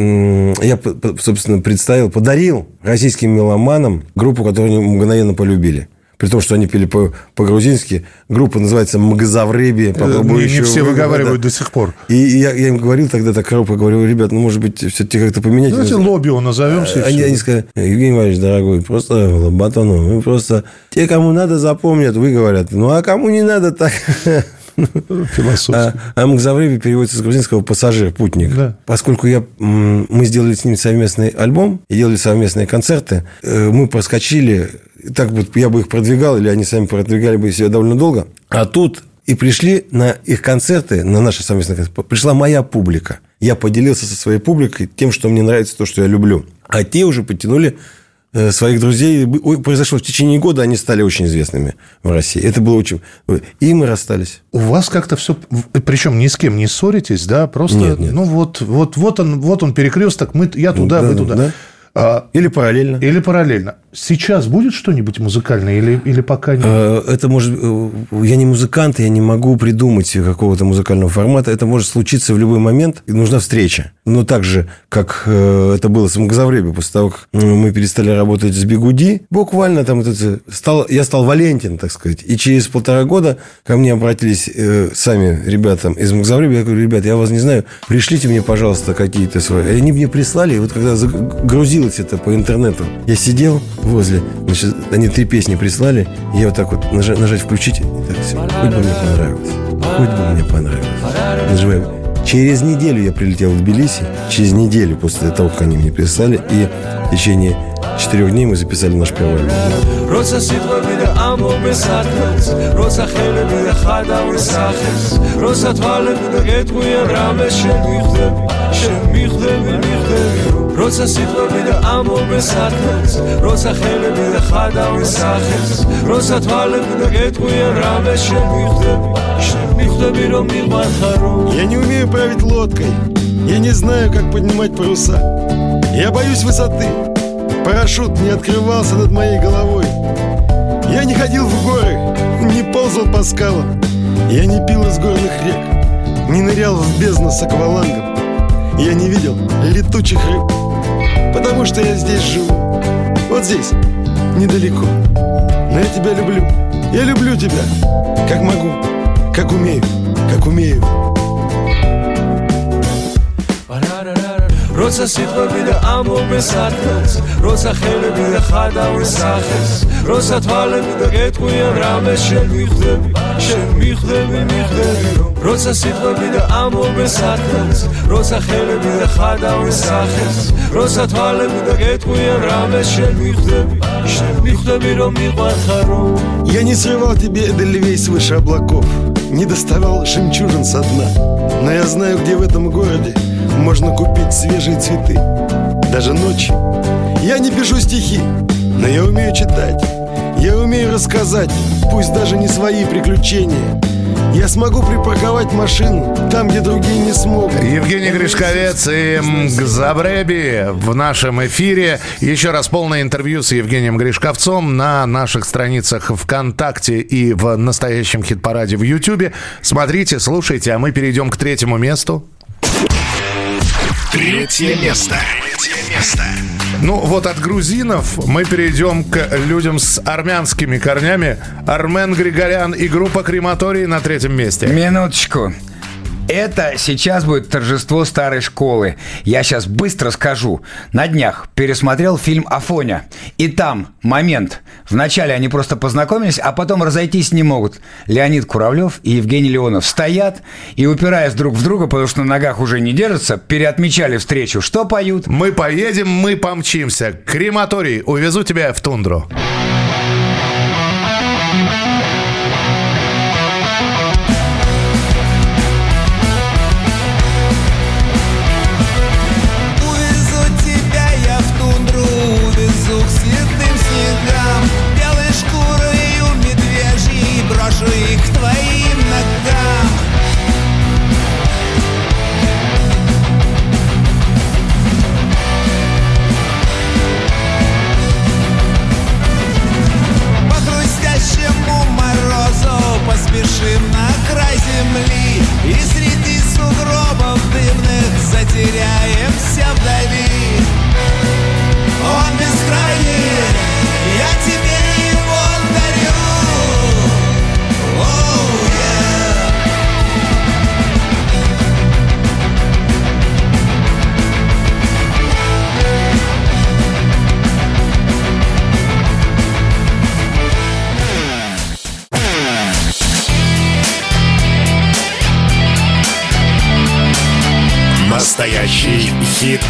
я, собственно, представил, подарил российским меломанам группу, которую они мгновенно полюбили. При том, что они пели по- по-грузински. Группа называется «Магазавреби». Попробую Не, не все вы- выговаривают да. до сих пор. И я, я им говорил тогда так робко, говорю, ребят, ну, может быть, все-таки как-то поменять. Давайте Лобио назовемся. Они, они сказали, Евгений Иванович, дорогой, просто лоботану. Мы просто... Те, кому надо, запомнят. Вы говорят, ну, а кому не надо, так... А, а Мгзавреби переводится с грузинского «пассажир», «путник». Да. Поскольку я, мы сделали с ними совместный альбом и делали совместные концерты, э, мы проскочили, так вот я бы их продвигал, или они сами продвигали бы себя довольно долго. А тут и пришли на их концерты, на наши совместные концерты, пришла моя публика. Я поделился со своей публикой тем, что мне нравится, то, что я люблю. А те уже подтянули э, своих друзей. Произошло в течение года, они стали очень известными в России. Это было очень... И мы расстались. У вас как-то все, причем ни с кем не ссоритесь, да, просто, Нет, нет. ну вот, вот, вот он, вот он перекресток, мы, я туда, Да, вы да, туда. да. А, Или параллельно. или параллельно. Сейчас будет что-нибудь музыкальное или, или пока нет? Э, Это может... э, Я не музыкант, я не могу придумать какого-то музыкального формата. Это может случиться в любой момент, и нужна встреча. Но так же, как э, это было с Магазавреби, после того, как м, мы перестали работать с Бигуди, буквально там это, стал, я стал Валентин, так сказать. И через полтора года ко мне обратились э, сами ребята из Магазавреби. Я говорю, ребят, я вас не знаю, пришлите мне, пожалуйста, какие-то свои... И они мне прислали, и вот когда загрузилось это по интернету, я сидел возле, значит, они три песни прислали, и я вот так вот нажать, нажать включить, и так все, хоть бы мне понравилось, хоть бы мне понравилось. Нажимаю. Через неделю я прилетел в Тбилиси, через неделю после того, как они мне прислали, и в течение четырех дней мы записали наш первый альбом როცა სიტყვები და ამბობენ საქმეს როცა ხელები და ხადავენ სახეს როცა თვალები და გეტყვიან რამე შენ მიხდები შენ მიხდები მიხდები როცა სიტყვები და ამბობენ საქმეს როცა ხელები და ხადავენ სახეს როცა თვალები და გეტყვიან რამე შენ მიხდები შენ მიხდები რომ მიყვარხარო Я не умею править лодкой. Я не знаю, как поднимать паруса. Я боюсь высоты. Парашют не открывался над моей головой. Я не ходил в горы, не ползал по скалам. Я не пил из горных рек, не нырял в бездну с аквалангом. Я не видел летучих рыб, потому что я здесь живу. Вот здесь, недалеко. Но я тебя люблю. Я люблю тебя, как могу, как умею, как умею. როცა სიტყვები და ამბობენ საქმეს როცა ხელები და ხადავენ სახეს როცა თვალები და გეტყვიან რამე შენ მიხდები შენ მიხდები მიხდები რომ როცა სიტყვები და ამბობენ საქმეს როცა ხელები და ხადავენ სახეს როცა თვალები და გეტყვიან რამე შენ მიხდები შენ მიხდები რომ მიყვარხარო Я не срывал тебе эдельвейс выше облаков Не доставал жемчужин со дна Но я знаю, где в этом городе можно купить свежие цветы Даже ночью Я не пишу стихи Но я умею читать Я умею рассказать Пусть даже не свои приключения Я смогу припарковать машину Там, где другие не смогут Евгений Гришковец и Мгзабреби в нашем эфире. Еще раз полное интервью с Евгением Гришковцом на наших страницах ВКонтакте и в настоящем хит-параде в Ютьюбе. Смотрите, слушайте, а мы перейдем к третьему месту. Третье место. Третье место. Ну вот от грузинов мы перейдем к людям с армянскими корнями. Армен Григорян и группа Крематорий на третьем месте. Минуточку. Это сейчас будет торжество старой школы. Я сейчас быстро скажу. На днях пересмотрел фильм «Афоня». И там момент. Вначале они просто познакомились, а потом разойтись не могут. Леонид Куравлев и Евгений Леонов стоят и, упираясь друг в друга, потому что на ногах уже не держатся, переотмечали встречу. Что поют? Мы поедем, мы помчимся. Крематорий, увезу тебя в тундру. Увезу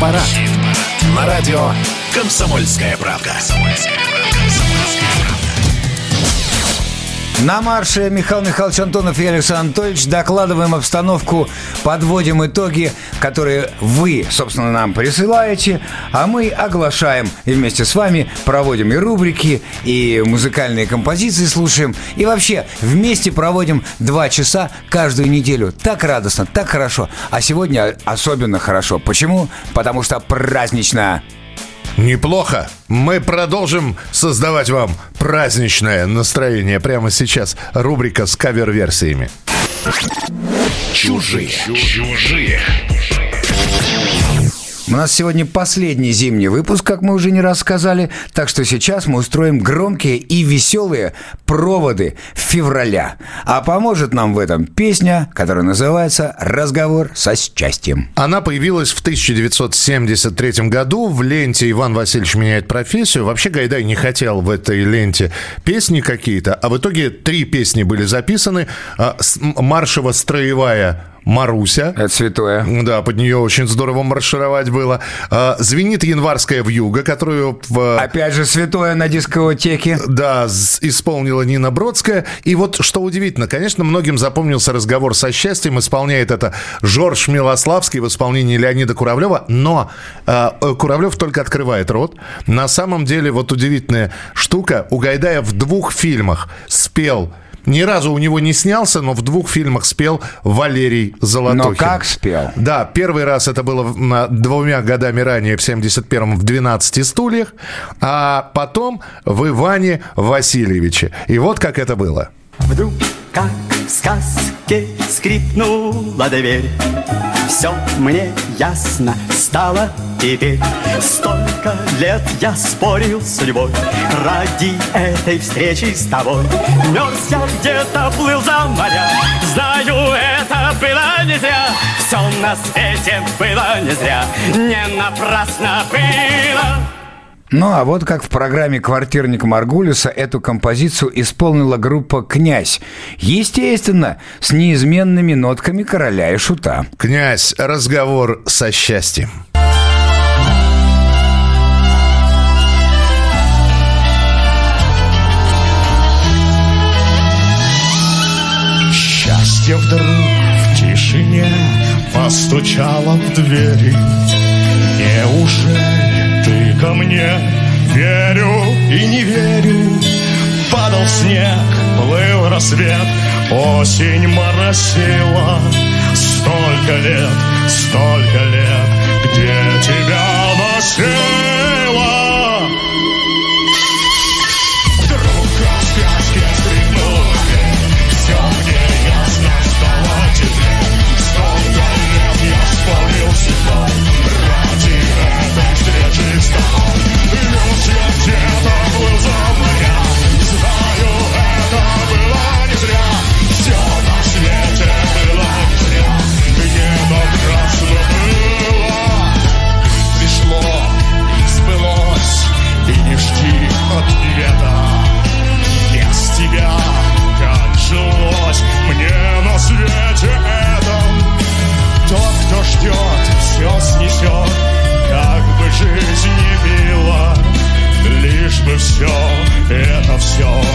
хит-парад. На радио «Комсомольская правка». На марше Михаил Михайлович Антонов и Александр Анатольевич докладываем обстановку, подводим итоги, которые вы, собственно, нам присылаете, а мы оглашаем и вместе с вами проводим и рубрики, и музыкальные композиции слушаем, и вообще вместе проводим два часа каждую неделю. Так радостно, так хорошо. А сегодня особенно хорошо. Почему? Потому что празднично. Неплохо. Мы продолжим создавать вам праздничное настроение прямо сейчас. Рубрика с кавер-версиями. Чужие. Чужие. У нас сегодня последний зимний выпуск, как мы уже не рассказали, так что сейчас мы устроим громкие и веселые проводы февраля. А поможет нам в этом песня, которая называется «Разговор со счастьем». Она появилась в 1973 году в ленте «Иван Васильевич меняет профессию». Вообще Гайдай не хотел в этой ленте песни какие-то, а в итоге три песни были записаны. А, с- м- Маршево-строевая Маруся. Это святое. Да, под нее очень здорово маршировать было. А, Звенит январская вьюга, которую в... Опять же, святое на дискотеке. Да, исполнила Нина Бродская. И вот что удивительно, конечно, многим запомнился разговор со счастьем. Исполняет это Жорж Милославский в исполнении Леонида Куравлева. Но э, э, Куравлев только открывает рот. На самом деле, вот удивительная штука. У Гайдая в двух фильмах спел ни разу у него не снялся, но в двух фильмах спел Валерий Золотухин. Но как спел? Да, первый раз это было на- двумя годами ранее, в 71-м, в «12 стульях», а потом в Иване Васильевиче. И вот как это было. Вдруг, как в сказке, скрипнула дверь. Все мне ясно стало теперь. Столько лет я спорил с судьбой Ради этой встречи с тобой. Мерз я где-то, плыл за моря. Знаю, это было не зря. Все на свете было не зря. Не напрасно было Ну, а вот как в программе «Квартирник Маргулиса» эту композицию исполнила группа «Князь». Естественно, с неизменными нотками короля и шута. «Князь. Разговор со счастьем». Счастье вдруг в тишине постучало в двери. Неужели ко мне? Верю и не верю. Падал снег, плыл рассвет, осень моросила. Столько лет, столько лет, где тебя носила? Это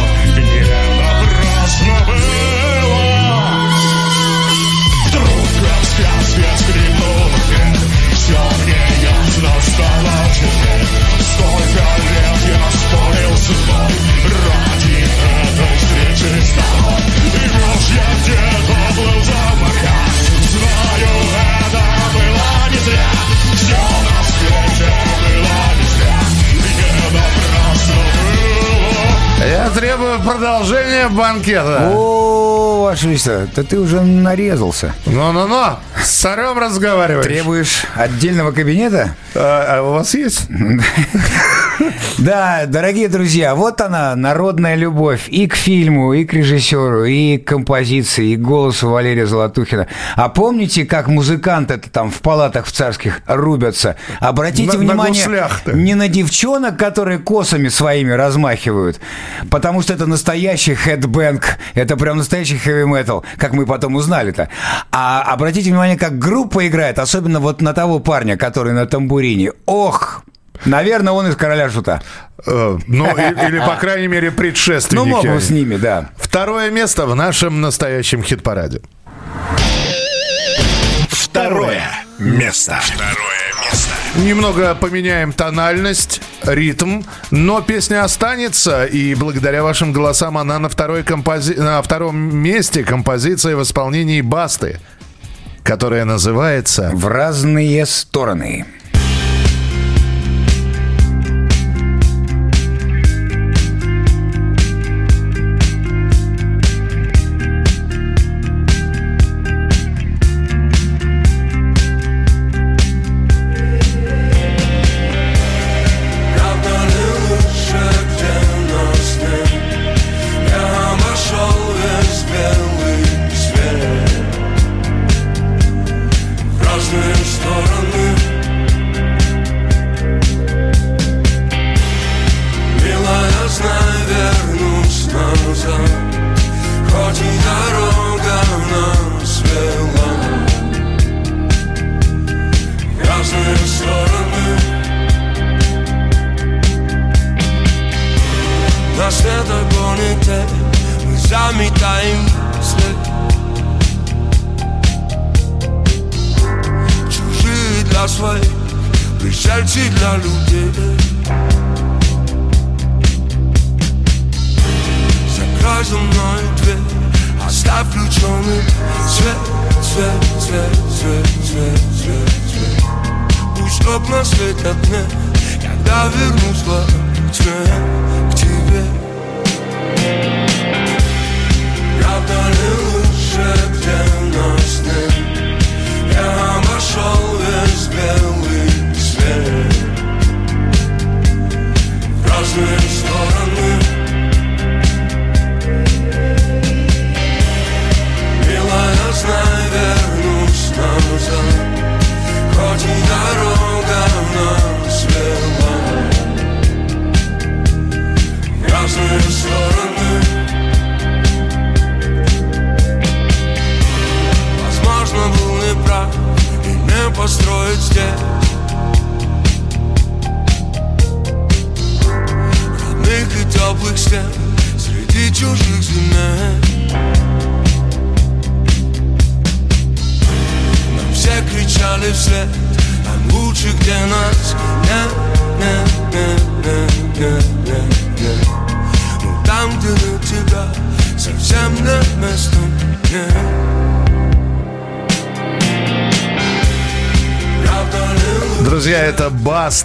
Продолжения банкета. О, Ваше Величество, да ты уже нарезался. Ну-ну-ну, с царем разговариваешь. Требуешь отдельного кабинета? А, у вас есть? Да, дорогие друзья, вот она, народная любовь и к фильму, и к режиссеру, и к композиции, и к голосу Валерия Золотухина. А помните, как музыканты-то там в палатах в царских рубятся? Обратите На- на внимание гуслях-то. не на девчонок, которые косами своими размахивают, потому что это настоящий хедбэнк, это прям настоящий хэви метал, как мы потом узнали-то. А обратите внимание, как группа играет, особенно вот на того парня, который на тамбурине. Ох, Наверное, он из короля шута. Э, ну, или, по крайней мере, предшественники. Ну, мог бы с ними, да. Второе место в нашем настоящем хит-параде. Второе место. Второе место. Немного поменяем тональность, ритм, но песня останется, и благодаря вашим голосам она на, второй компози... на втором месте композиция в исполнении Басты, которая называется «В разные стороны».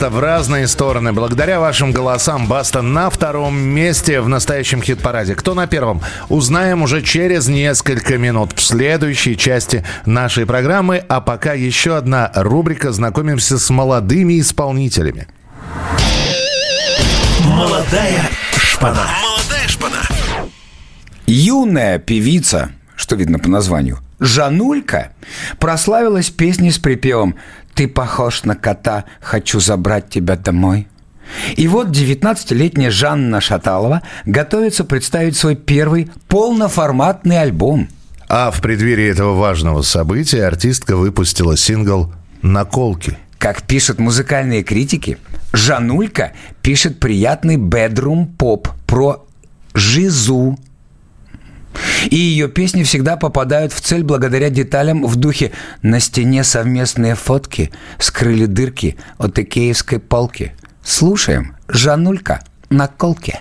Баста в разные стороны. Благодаря вашим голосам Баста на втором месте в настоящем хит-параде. Кто на первом? Узнаем уже через несколько минут в следующей части нашей программы. А пока еще одна рубрика «Знакомимся с молодыми исполнителями». Молодая шпана. Молодая шпана. Юная певица, что видно по названию, Жанулька, прославилась песней с припевом «Ты похож на кота, хочу забрать тебя домой». И вот 19-летняя Жанна Шаталова готовится представить свой первый полноформатный альбом. А в преддверии этого важного события артистка выпустила сингл «Наколки». Как пишут музыкальные критики, Жанулька пишет приятный бедрум-поп про жизу. И ее песни всегда попадают в цель благодаря деталям в духе «На стене совместные фотки скрыли дырки от икеевской полки». Слушаем «Жанулька на колке».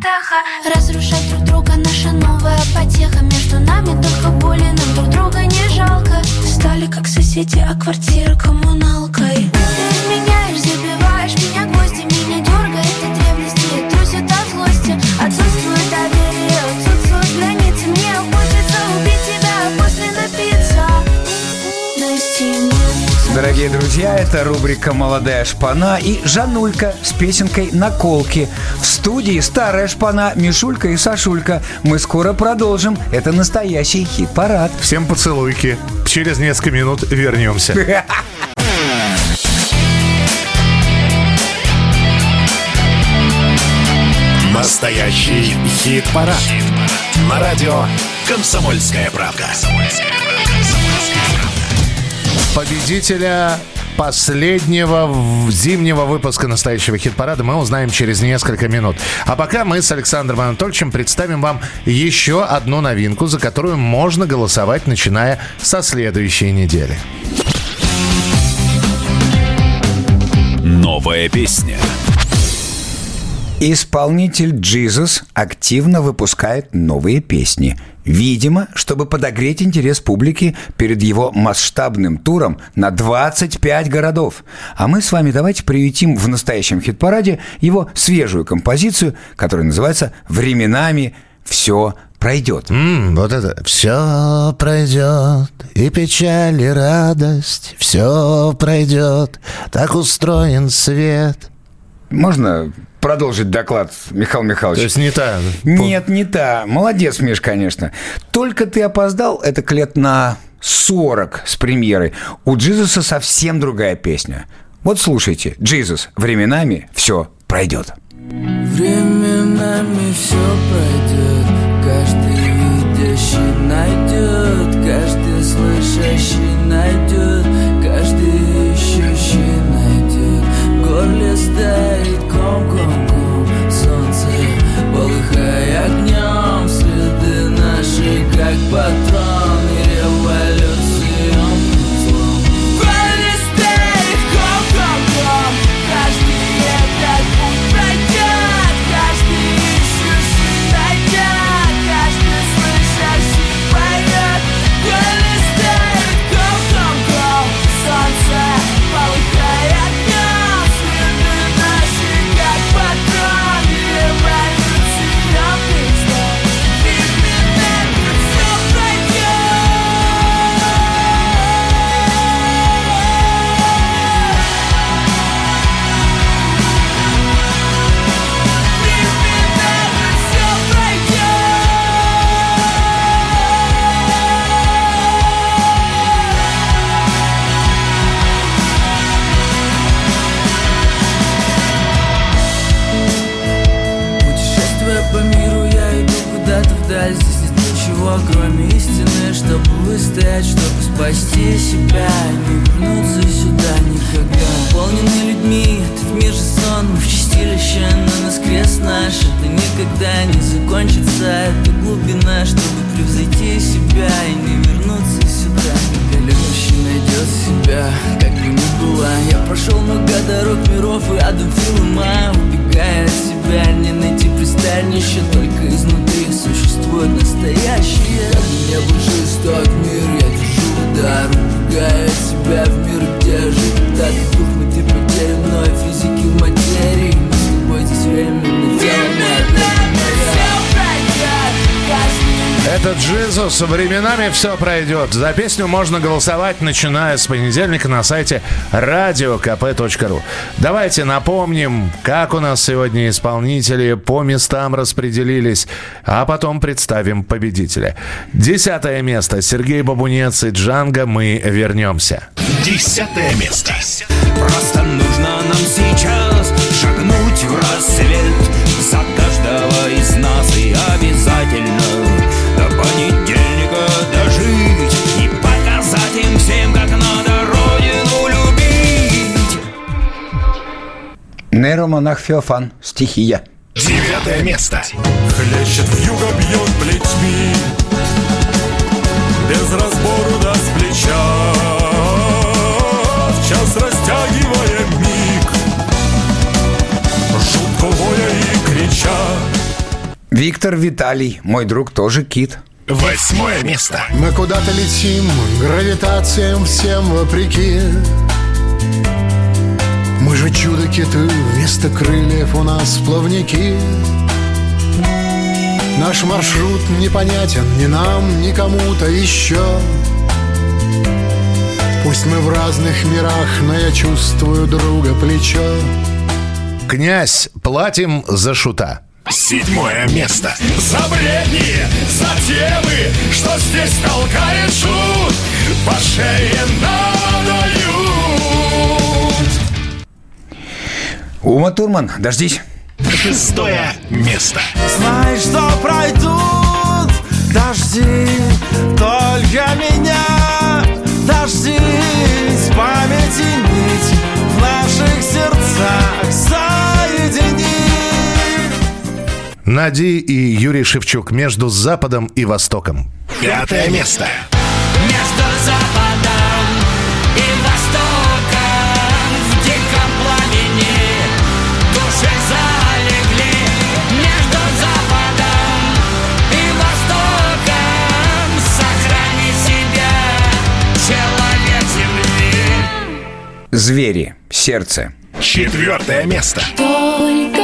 Таха. Разрушать друг друга наша новая потеха. Между нами только боли, нам друг друга не жалко. Стали как соседи, а квартира коммуналкой Ты меня Дорогие друзья, это рубрика «Молодая шпана» и Жанулька с песенкой «Наколки». В студии старая шпана Мишулька и Сашулька. Мы скоро продолжим. Это настоящий хит-парад. Всем поцелуйки. Через несколько минут вернемся. Настоящий хит-парад. На радио «Комсомольская правда». Победителя последнего зимнего выпуска настоящего хит-парада мы узнаем через несколько минут. А пока мы с Александром Анатольевичем представим вам еще одну новинку, за которую можно голосовать, начиная со следующей недели. Новая песня. Исполнитель Jesus активно выпускает новые песни. Видимо, чтобы подогреть интерес публики перед его масштабным туром на 25 городов. А мы с вами давайте приютим в настоящем хит-параде его свежую композицию, которая называется «Временами все пройдет». вот это «Все пройдет, и печаль, и радость, все пройдет, так устроен свет». Можно продолжить доклад, Михаил Михайлович? То есть не та? Нет, не та. Молодец, Миш, конечно. Только ты опоздал, это к лет на 40 с премьерой. У Джизуса совсем другая песня. Вот слушайте, Джизус, временами все пройдет. Временами все пройдет Каждый видящий найдет Каждый слышащий найдет Каждый ищущий найдет горле стоит ком-ком-ком Солнце полыхая огнем Следы наши как патрон ничего, кроме истины Чтобы выстоять, чтобы спасти себя Не вернуться сюда никогда. Наполненный людьми, этот мир же сон Мы в чистилище, но нас крест наш. Это никогда не закончится Это глубина, чтобы превзойти себя И не вернуться сюда Найдет себя, как бы ни было Я прошел много дорог, миров и адом фильма Убегая от себя, не найти пристанище Только изнутри существует настоящее. Не был жесток мир, я держу удар Убегая Это Джизус. Временами все пройдет. За песню можно голосовать, начиная с понедельника на сайте radiokp.ru. Давайте напомним, как у нас сегодня исполнители по местам распределились, а потом представим победителя. Десятое место. Сергей Бабунец и Джанго. Мы вернемся. Десятое место. Просто нужно нам сейчас шагнуть в рассвет За каждого из нас и обязательно Нейромонах Феофан. Стихия. Девятое место. Хлещет вьюга, бьет плетьми Без разбору да с плеча В час растягивая миг Жутко воя и крича Виктор Виталий, мой друг, тоже кит. Восьмое место. Мы куда-то летим, гравитациям всем вопреки Мы же чудо-киты, вместо крыльев у нас плавники Наш маршрут непонятен ни нам, ни кому-то еще Пусть мы в разных мирах, но я чувствую друга плечо Князь, платим за шута. Седьмое место. За бредни, за темы, что здесь толкает шут, по шее надают. Ума Турман, дождись. Шестое место. Знаешь, что пройдут дожди Только меня дожди С памяти нить в наших сердцах соедини Нади и Юрий Шевчук между Западом и Востоком. Пятое место. Между западом и востоком Звери, сердце. Четвертое место. Только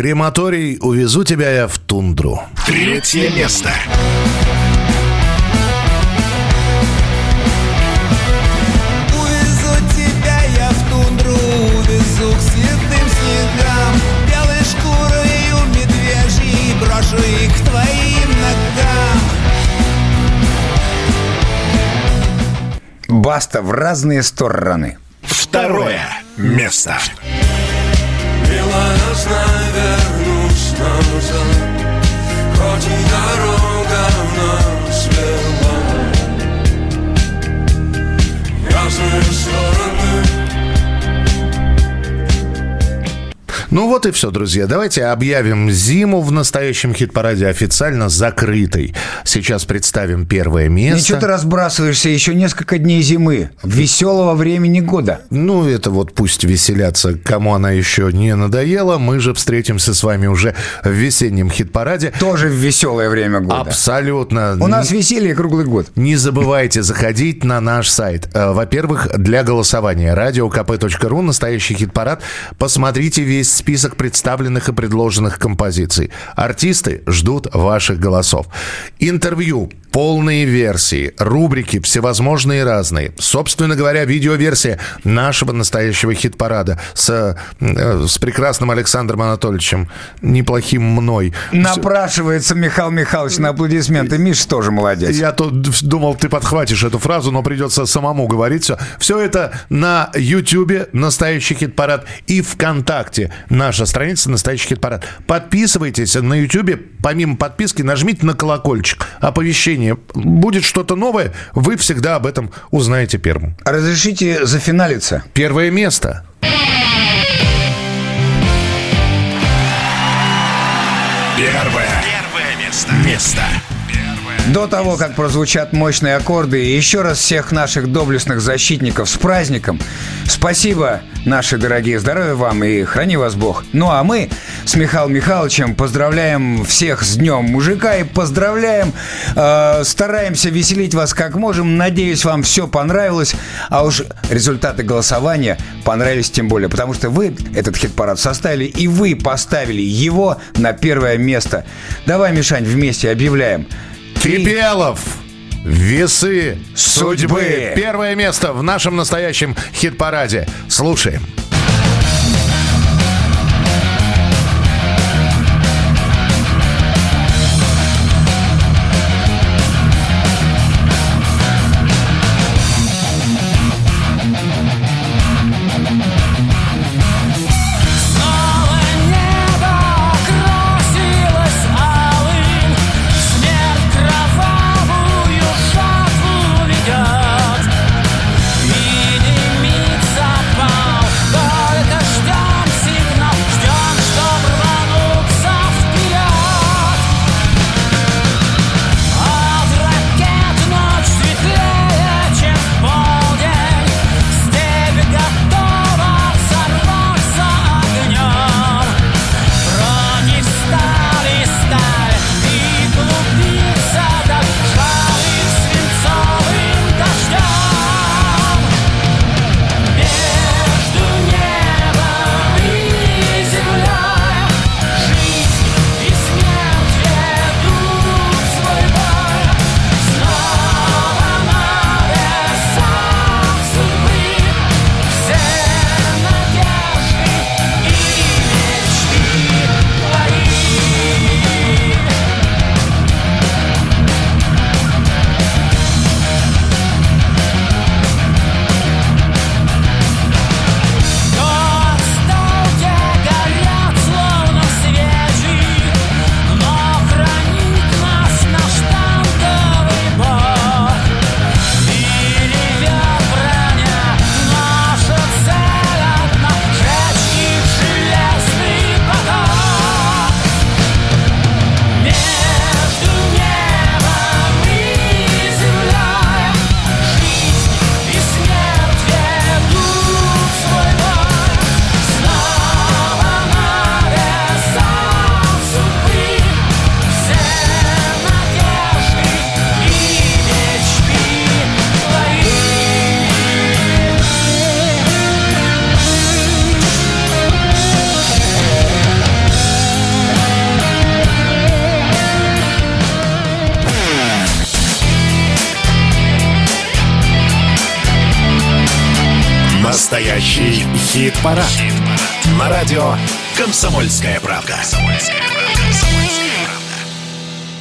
Крематорий «Увезу тебя я в тундру». Третье место. Увезу тебя я в тундру, увезу к святым снегам Белой шкурою медвежьей брошу их к твоим ногам Баста в разные стороны. Второе место. Милая, знай, вернусь назад. Хоть и дорога нас вела. Разные стороны Ну вот и все, друзья. Давайте объявим зиму в настоящем хит-параде официально закрытой. Сейчас представим первое место. Ничего ты разбрасываешься, еще несколько дней зимы. Веселого времени года. Ну, это вот пусть веселятся, кому она еще не надоела. Мы же встретимся с вами уже в весеннем хит-параде. Тоже в веселое время года. Абсолютно. У нас веселье круглый год. Не забывайте заходить на наш сайт. Э, Во-первых, для голосования radiokp.ru, настоящий хит-парад. Посмотрите весь список представленных и предложенных композиций. Артисты ждут ваших голосов. Интервью, полные версии, рубрики всевозможные и разные. Собственно говоря, видеоверсия нашего настоящего хит-парада с, э, с прекрасным Александром Анатольевичем, неплохим мной. Напрашивается Михаил Михайлович на аплодисменты. Миш тоже молодец. Я тут думал, ты подхватишь эту фразу, но придется самому говорить все. Все это на Ютьюбе «Настоящий хит-парад» и ВКонтакте наша страница «Настоящий хит-парад». Подписывайтесь на Ютьюбе. Помимо подписки нажмите на колокольчик. Оповещение. Будет что-то новое, вы всегда об этом узнаете первым. Разрешите зафиналиться. Первое место. Первое. Первое место. Место. До того, как прозвучат мощные аккорды, еще раз всех наших доблестных защитников с праздником. Спасибо, наши дорогие, здоровья вам и храни вас Бог. Ну а мы с Михаилом Михайловичем поздравляем всех с Днем Мужика и поздравляем, э, стараемся веселить вас как можем. Надеюсь, вам все понравилось, а уж результаты голосования понравились тем более, потому что вы этот хит-парад составили и вы поставили его на первое место. Давай, Мишань, вместе объявляем. Кипелов. Весы судьбы. Судьбы. Первое место в нашем настоящем хит-параде. Слушаем. Хит-парад. На радио «Комсомольская правка».